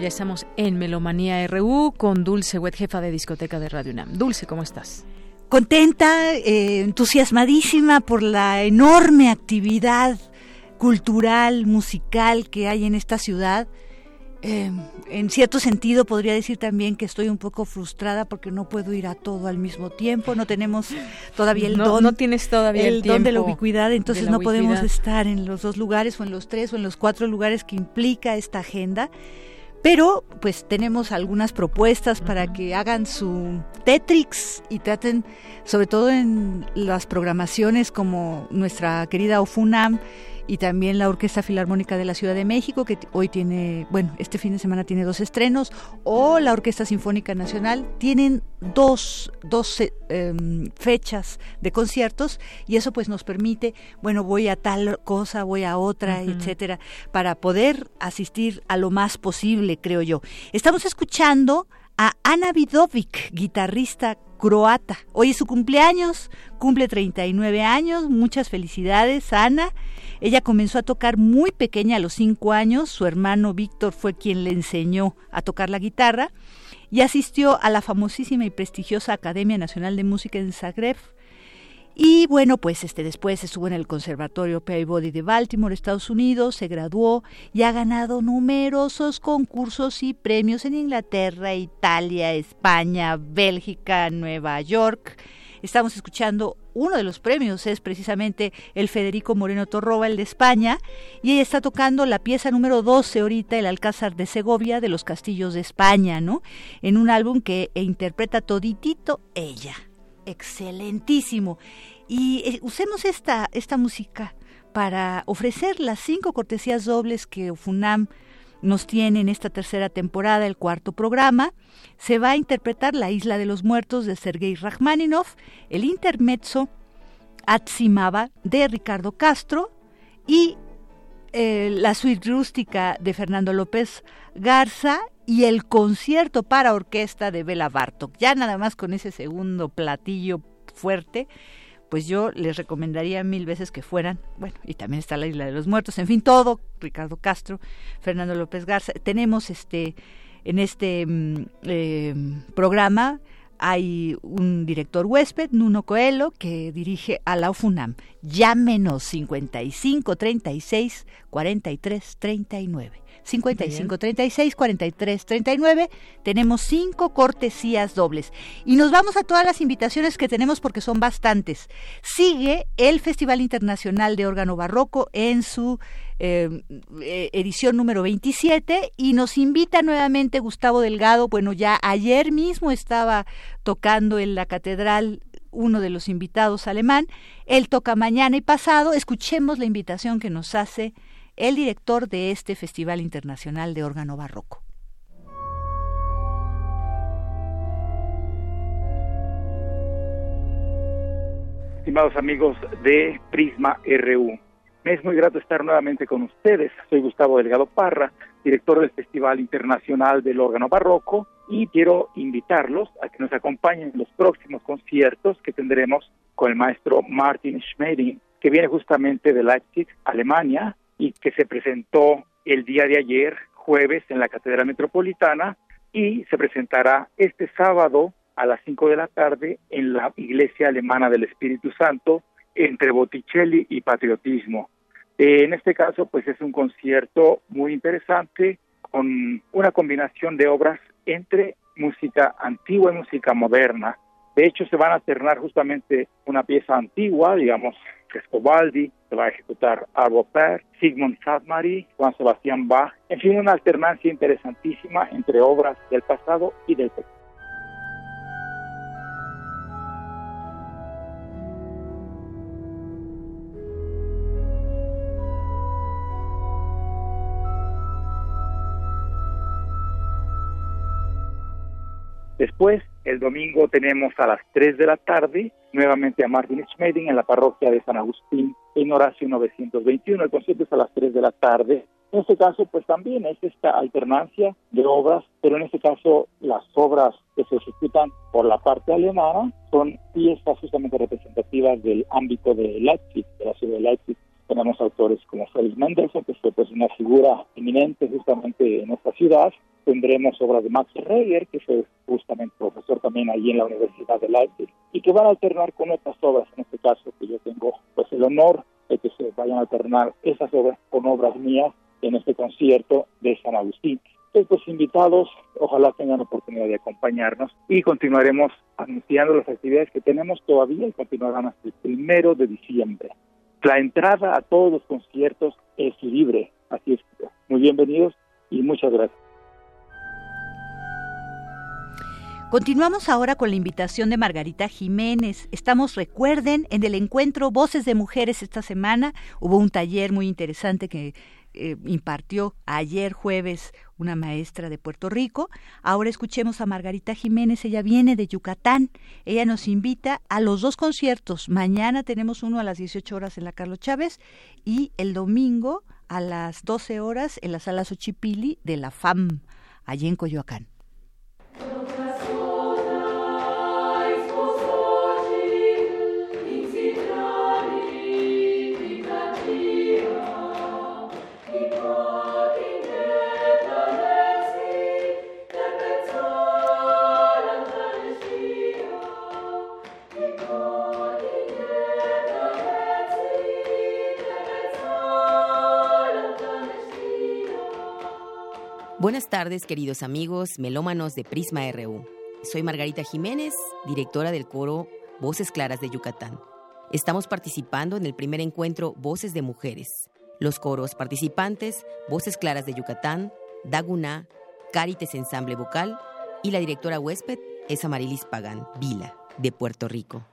Ya estamos en Melomanía RU con Dulce Wet, jefa de discoteca de Radio UNAM. Dulce, ¿cómo estás? Contenta, eh, entusiasmadísima por la enorme actividad cultural, musical que hay en esta ciudad. Eh, en cierto sentido podría decir también que estoy un poco frustrada porque no puedo ir a todo al mismo tiempo, no tenemos todavía el don. No tienes todavía el, don de la ubicuidad, entonces no podemos estar en los dos lugares o en los tres o en los cuatro lugares que implica esta agenda. Pero pues tenemos algunas propuestas para que hagan su Tetrix y traten, sobre todo en las programaciones como nuestra querida Ofunam, y también la Orquesta Filarmónica de la Ciudad de México, que hoy tiene, bueno, este fin de semana tiene dos estrenos, o la Orquesta Sinfónica Nacional, tienen dos, dos em, fechas de conciertos y eso pues nos permite, bueno, voy a tal cosa, voy a otra, etcétera, para poder asistir a lo más posible, creo yo. Estamos escuchando a Ana Vidovic, guitarrista croata. Hoy es su cumpleaños, cumple 39 años, muchas felicidades, Ana. Ella comenzó a tocar muy pequeña a los cinco años, su hermano Víctor fue quien le enseñó a tocar la guitarra y asistió a la famosísima y prestigiosa Academia Nacional de Música en Zagreb. Y bueno, pues este después estuvo en el Conservatorio Peabody de Baltimore, Estados Unidos, se graduó y ha ganado numerosos concursos y premios en Inglaterra, Italia, España, Bélgica, Nueva York. Estamos escuchando uno de los premios es precisamente el Federico Moreno Torroba, el de España, y ella está tocando la pieza número 12 ahorita, el Alcázar de Segovia de los Castillos de España, ¿no? En un álbum que interpreta toditito ella. Excelentísimo. Y eh, usemos esta, esta música para ofrecer las cinco cortesías dobles que FUNAM nos tiene en esta tercera temporada, el cuarto programa. Se va a interpretar La Isla de los Muertos de Sergei Rachmaninoff, el intermezzo Atsimaba de Ricardo Castro y eh, la suite rústica de Fernando López Garza y el concierto para orquesta de Bela Bartok. Ya nada más con ese segundo platillo fuerte pues yo les recomendaría mil veces que fueran, bueno, y también está la Isla de los Muertos, en fin, todo, Ricardo Castro, Fernando López Garza, tenemos este en este mm, eh, programa hay un director huésped, Nuno Coelho, que dirige a la UFUNAM. Llámenos 55 36 43 39. 55 36 43 39. Tenemos cinco cortesías dobles. Y nos vamos a todas las invitaciones que tenemos porque son bastantes. Sigue el Festival Internacional de Órgano Barroco en su eh, edición número 27 y nos invita nuevamente Gustavo Delgado. Bueno, ya ayer mismo estaba tocando en la catedral uno de los invitados alemán. Él toca mañana y pasado. Escuchemos la invitación que nos hace el director de este Festival Internacional de Órgano Barroco. Estimados amigos de Prisma RU, me es muy grato estar nuevamente con ustedes. Soy Gustavo Delgado Parra, director del Festival Internacional del Órgano Barroco, y quiero invitarlos a que nos acompañen en los próximos conciertos que tendremos con el maestro Martin Schmedding, que viene justamente de Leipzig, Alemania, y que se presentó el día de ayer, jueves, en la Catedral Metropolitana y se presentará este sábado a las 5 de la tarde en la Iglesia Alemana del Espíritu Santo entre Botticelli y Patriotismo. En este caso, pues es un concierto muy interesante con una combinación de obras entre música antigua y música moderna. De hecho, se van a alternar justamente una pieza antigua, digamos, Frescobaldi, se va a ejecutar Arvo Pärt, Sigmund Sadmari, Juan Sebastián Bach, en fin, una alternancia interesantísima entre obras del pasado y del presente. Después, el domingo tenemos a las 3 de la tarde nuevamente a Martin Schmeding en la parroquia de San Agustín en Horacio 921. El concierto es a las 3 de la tarde. En este caso, pues también es esta alternancia de obras, pero en este caso las obras que se ejecutan por la parte alemana son piezas justamente representativas del ámbito de Leipzig, de la ciudad de Leipzig. Tenemos autores como Felix Mendelssohn, que fue pues una figura eminente justamente en esta ciudad, tendremos obras de Max Reger, que fue justamente profesor también allí en la Universidad de Leipzig, y que van a alternar con otras obras, en este caso que yo tengo pues el honor de que se vayan a alternar esas obras con obras mías en este concierto de San Agustín. Estos invitados, ojalá tengan oportunidad de acompañarnos y continuaremos anunciando las actividades que tenemos todavía y continuarán hasta el primero de diciembre. La entrada a todos los conciertos es libre, así es. Muy bienvenidos y muchas gracias. Continuamos ahora con la invitación de Margarita Jiménez. Estamos, recuerden, en el encuentro Voces de Mujeres esta semana. Hubo un taller muy interesante que eh, impartió ayer jueves una maestra de Puerto Rico. Ahora escuchemos a Margarita Jiménez, ella viene de Yucatán. Ella nos invita a los dos conciertos. Mañana tenemos uno a las 18 horas en la Carlos Chávez y el domingo a las 12 horas en la sala Xochipili de la FAM, allí en Coyoacán. Buenas tardes, queridos amigos melómanos de Prisma RU. Soy Margarita Jiménez, directora del coro Voces Claras de Yucatán. Estamos participando en el primer encuentro Voces de Mujeres. Los coros participantes, Voces Claras de Yucatán, Daguná, Carites Ensamble Vocal y la directora huésped es Amarilis Pagán, Vila, de Puerto Rico.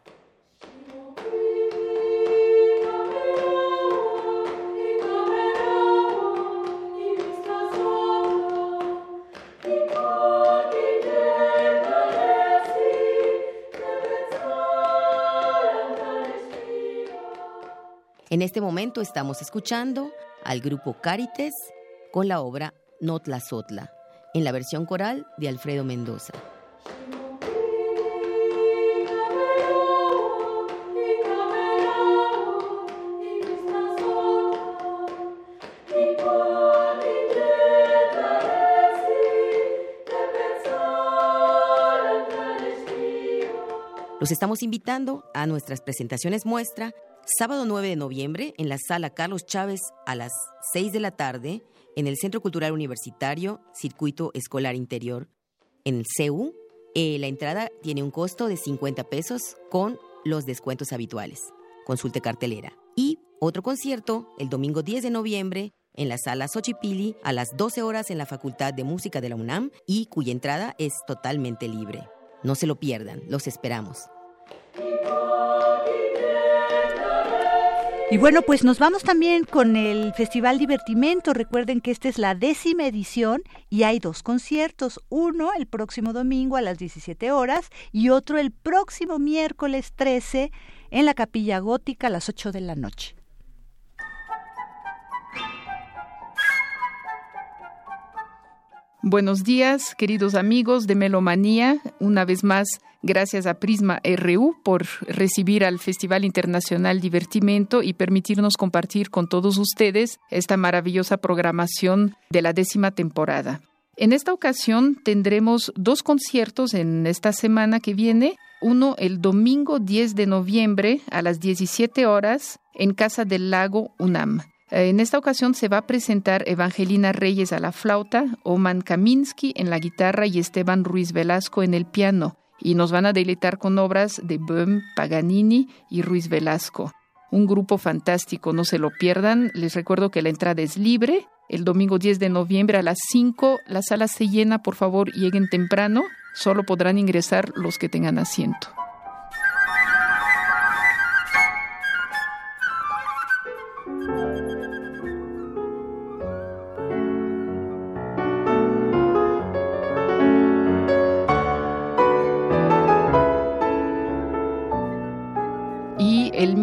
En este momento estamos escuchando al grupo Carites con la obra Notla Sotla, en la versión coral de Alfredo Mendoza. Los estamos invitando a nuestras presentaciones muestra sábado 9 de noviembre en la sala Carlos Chávez a las 6 de la tarde en el Centro Cultural Universitario Circuito Escolar Interior en el CEU. Eh, la entrada tiene un costo de 50 pesos con los descuentos habituales. Consulte cartelera. Y otro concierto el domingo 10 de noviembre en la sala Xochipili a las 12 horas en la Facultad de Música de la UNAM y cuya entrada es totalmente libre. No se lo pierdan, los esperamos. Y bueno, pues nos vamos también con el Festival Divertimento. Recuerden que esta es la décima edición y hay dos conciertos. Uno el próximo domingo a las 17 horas y otro el próximo miércoles 13 en la Capilla Gótica a las 8 de la noche. Buenos días, queridos amigos de Melomanía. Una vez más, gracias a Prisma RU por recibir al Festival Internacional Divertimento y permitirnos compartir con todos ustedes esta maravillosa programación de la décima temporada. En esta ocasión tendremos dos conciertos en esta semana que viene. Uno el domingo 10 de noviembre a las 17 horas en Casa del Lago UNAM. Eh, en esta ocasión se va a presentar Evangelina Reyes a la flauta, Oman Kaminsky en la guitarra y Esteban Ruiz Velasco en el piano, y nos van a deleitar con obras de Böhm, Paganini y Ruiz Velasco. Un grupo fantástico, no se lo pierdan. Les recuerdo que la entrada es libre. El domingo 10 de noviembre a las 5 la sala se llena, por favor lleguen temprano. Solo podrán ingresar los que tengan asiento.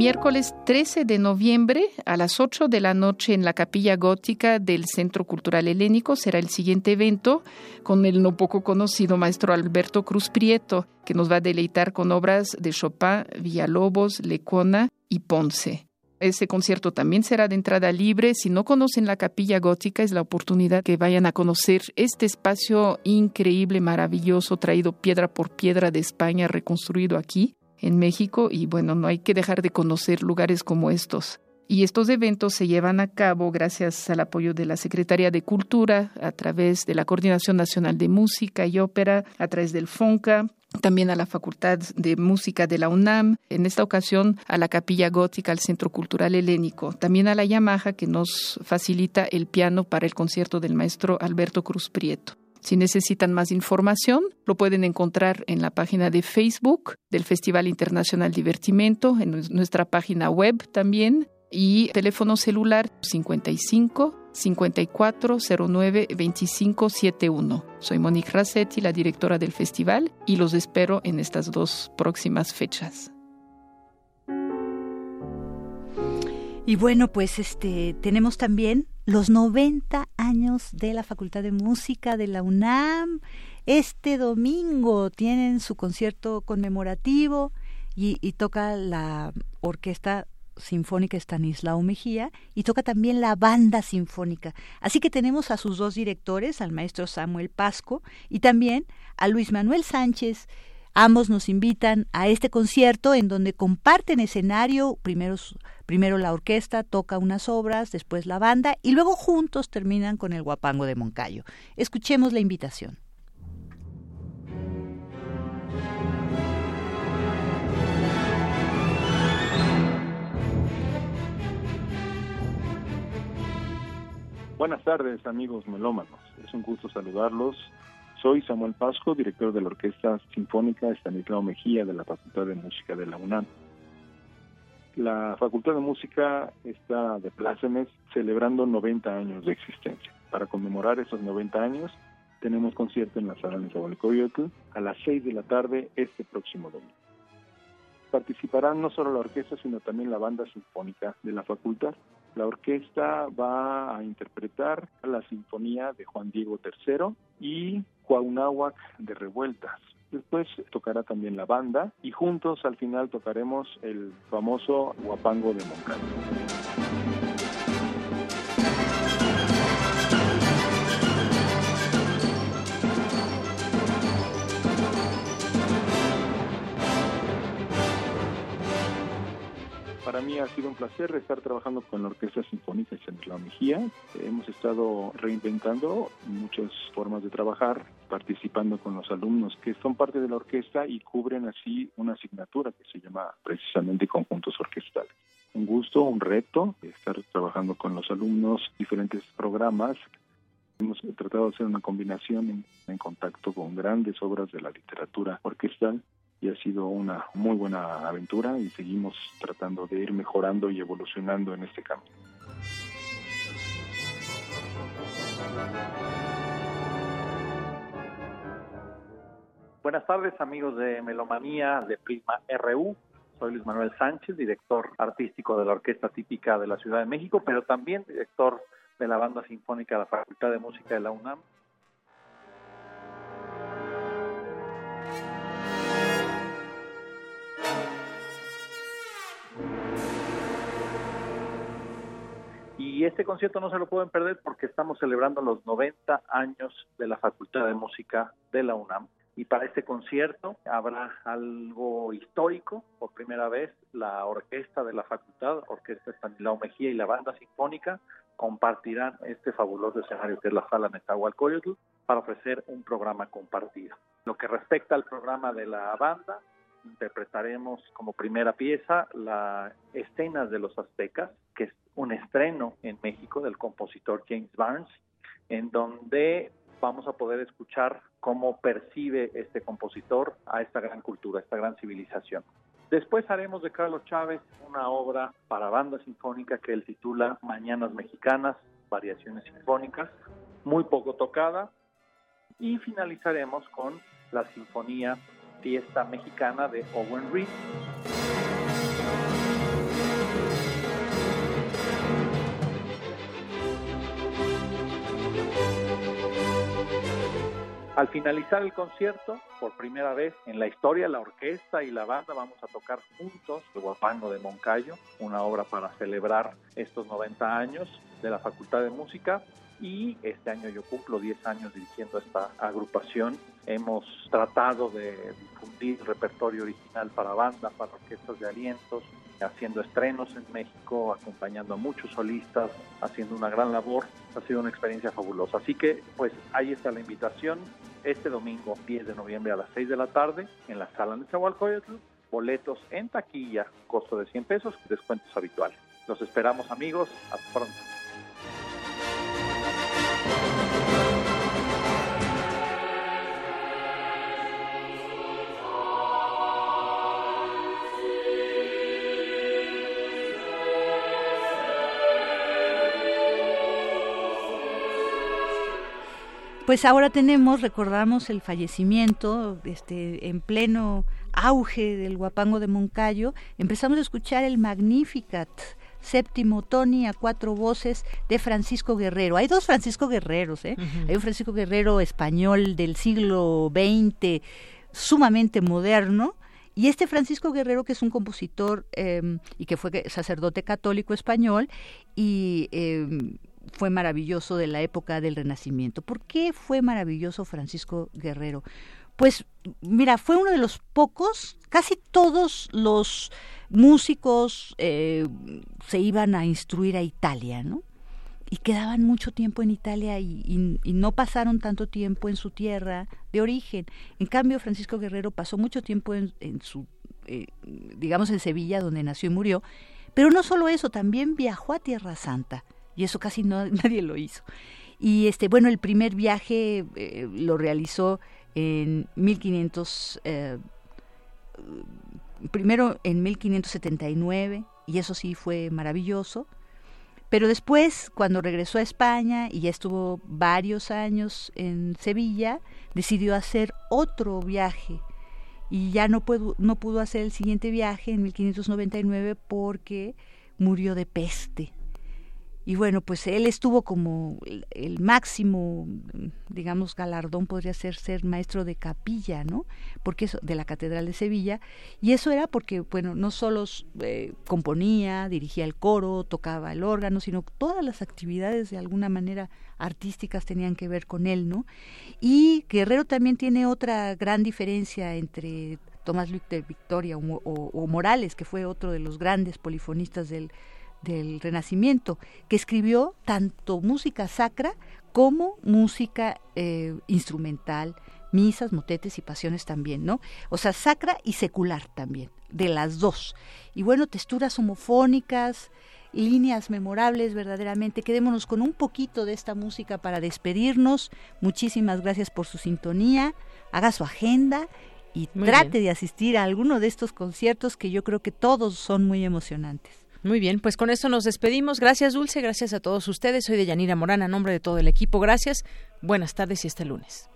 Miércoles 13 de noviembre a las 8 de la noche en la capilla gótica del Centro Cultural Helénico será el siguiente evento con el no poco conocido maestro Alberto Cruz Prieto, que nos va a deleitar con obras de Chopin, Villalobos, Lecona y Ponce. Ese concierto también será de entrada libre. Si no conocen la capilla gótica, es la oportunidad que vayan a conocer este espacio increíble, maravilloso, traído piedra por piedra de España, reconstruido aquí en México y bueno, no hay que dejar de conocer lugares como estos. Y estos eventos se llevan a cabo gracias al apoyo de la Secretaría de Cultura, a través de la Coordinación Nacional de Música y Ópera, a través del FONCA, también a la Facultad de Música de la UNAM, en esta ocasión a la Capilla Gótica, al Centro Cultural Helénico, también a la Yamaha que nos facilita el piano para el concierto del maestro Alberto Cruz Prieto. Si necesitan más información, lo pueden encontrar en la página de Facebook del Festival Internacional Divertimento, en nuestra página web también, y teléfono celular 55 5409 2571. Soy Monique Rassetti, la directora del festival, y los espero en estas dos próximas fechas. Y bueno, pues este tenemos también los 90 años de la Facultad de Música de la UNAM. Este domingo tienen su concierto conmemorativo y, toca la Orquesta Sinfónica Estanislao Mejía y toca también la Banda Sinfónica. Así que tenemos a sus dos directores, al maestro Samuel Pasco y también a Luis Manuel Sánchez, Ambos nos invitan a este concierto en donde comparten escenario, primero, primero la orquesta toca unas obras, después la banda y luego juntos terminan con el guapango de Moncayo. Escuchemos la invitación. Buenas tardes, amigos melómanos. Es un gusto saludarlos. Soy Samuel Pasco, director de la Orquesta Sinfónica Estanislao Mejía de la Facultad de Música de la UNAM. La Facultad de Música está de plácemes celebrando 90 años de existencia. Para conmemorar esos 90 años, tenemos concierto en la sala de a las 6 de la tarde este próximo domingo participarán no solo la orquesta, sino también la banda sinfónica de la facultad. La orquesta va a interpretar la sinfonía de Juan Diego III y Cuauhnáhuac de Revueltas. Después tocará también la banda y juntos al final tocaremos el famoso Guapango de Moncayo. Para mí ha sido un placer estar trabajando con la Orquesta Sinfónica La Mejía. Hemos estado reinventando muchas formas de trabajar, participando con los alumnos que son parte de la orquesta y cubren así una asignatura que se llama precisamente conjuntos orquestales. Un gusto, un reto estar trabajando con los alumnos, diferentes programas. Hemos tratado de hacer una combinación en, en contacto con grandes obras de la literatura orquestal y ha sido una muy buena aventura y seguimos tratando de ir mejorando y evolucionando en este camino. Buenas tardes amigos de Melomanía de Prisma RU. Soy Luis Manuel Sánchez, director artístico de la Orquesta Típica de la Ciudad de México, pero también director de la Banda Sinfónica de la Facultad de Música de la UNAM. Y este concierto no se lo pueden perder porque estamos celebrando los 90 años de la Facultad de Música de la UNAM. Y para este concierto habrá algo histórico. Por primera vez, la orquesta de la facultad, Orquesta Estanislao Mejía y la Banda Sinfónica compartirán este fabuloso escenario que es la Sala Nezahualcóyotl para ofrecer un programa compartido. Lo que respecta al programa de la banda, interpretaremos como primera pieza la Escenas de los Aztecas, que un estreno en México del compositor James Barnes, en donde vamos a poder escuchar cómo percibe este compositor a esta gran cultura, a esta gran civilización. Después haremos de Carlos Chávez una obra para banda sinfónica que él titula Mañanas Mexicanas, Variaciones Sinfónicas, muy poco tocada. Y finalizaremos con la Sinfonía Fiesta Mexicana de Owen Reed. Al finalizar el concierto, por primera vez en la historia, la orquesta y la banda vamos a tocar juntos el Guapango de Moncayo, una obra para celebrar estos 90 años de la Facultad de Música. Y este año yo cumplo 10 años dirigiendo esta agrupación. Hemos tratado de difundir repertorio original para banda, para orquestas de alientos, haciendo estrenos en México, acompañando a muchos solistas, haciendo una gran labor. Ha sido una experiencia fabulosa. Así que, pues ahí está la invitación. Este domingo, 10 de noviembre a las 6 de la tarde, en la sala de Zahualcoyotl, boletos en taquilla, costo de 100 pesos, descuentos habituales. Los esperamos, amigos. Hasta pronto. Pues ahora tenemos, recordamos el fallecimiento, este, en pleno auge del guapango de Moncayo, empezamos a escuchar el Magnificat, séptimo Tony a cuatro voces de Francisco Guerrero. Hay dos Francisco Guerreros, ¿eh? Hay un Francisco Guerrero español del siglo XX, sumamente moderno, y este Francisco Guerrero, que es un compositor em, y que fue sacerdote católico español, y em, fue maravilloso de la época del Renacimiento. ¿Por qué fue maravilloso Francisco Guerrero? Pues mira, fue uno de los pocos, casi todos los músicos eh, se iban a instruir a Italia, ¿no? Y quedaban mucho tiempo en Italia y, no pasaron tanto tiempo en su tierra de origen. En cambio, Francisco Guerrero pasó mucho tiempo en, su, eh, digamos, en Sevilla, donde nació y murió. Pero no solo eso, también viajó a Tierra Santa y eso casi no, nadie lo hizo. Y este, bueno, el primer viaje eh, lo realizó en 1500, eh, primero en 1579, y eso sí fue maravilloso. Pero después, cuando regresó a España y ya estuvo varios años en Sevilla, decidió hacer otro viaje y ya no, pudo, no pudo hacer el siguiente viaje en 1599 porque murió de peste y bueno, pues él estuvo como el, máximo, digamos, galardón podría ser ser maestro de capilla, ¿no? Porque eso, de la Catedral de Sevilla, y eso era porque, bueno, no solo eh, componía, dirigía el coro, tocaba el órgano, sino todas las actividades de alguna manera artísticas tenían que ver con él, ¿no? Y Guerrero también tiene otra gran diferencia entre Tomás Luis de Victoria o Morales, que fue otro de los grandes polifonistas del del Renacimiento, que escribió tanto música sacra como música eh, instrumental, misas, motetes y pasiones también, ¿no? O sea, sacra y secular también, de las dos. Y bueno, texturas homofónicas, líneas memorables verdaderamente. Quedémonos con un poquito de esta música para despedirnos. Muchísimas gracias por su sintonía. Haga su agenda y trate de asistir a alguno de estos conciertos que yo creo que todos son muy emocionantes. Muy bien, pues con esto nos despedimos. Gracias, Dulce. Gracias a todos ustedes. Soy de Yanira Morán, a nombre de todo el equipo. Gracias. Buenas tardes y este lunes.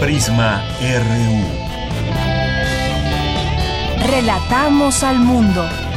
Prisma RU. Relatamos al mundo.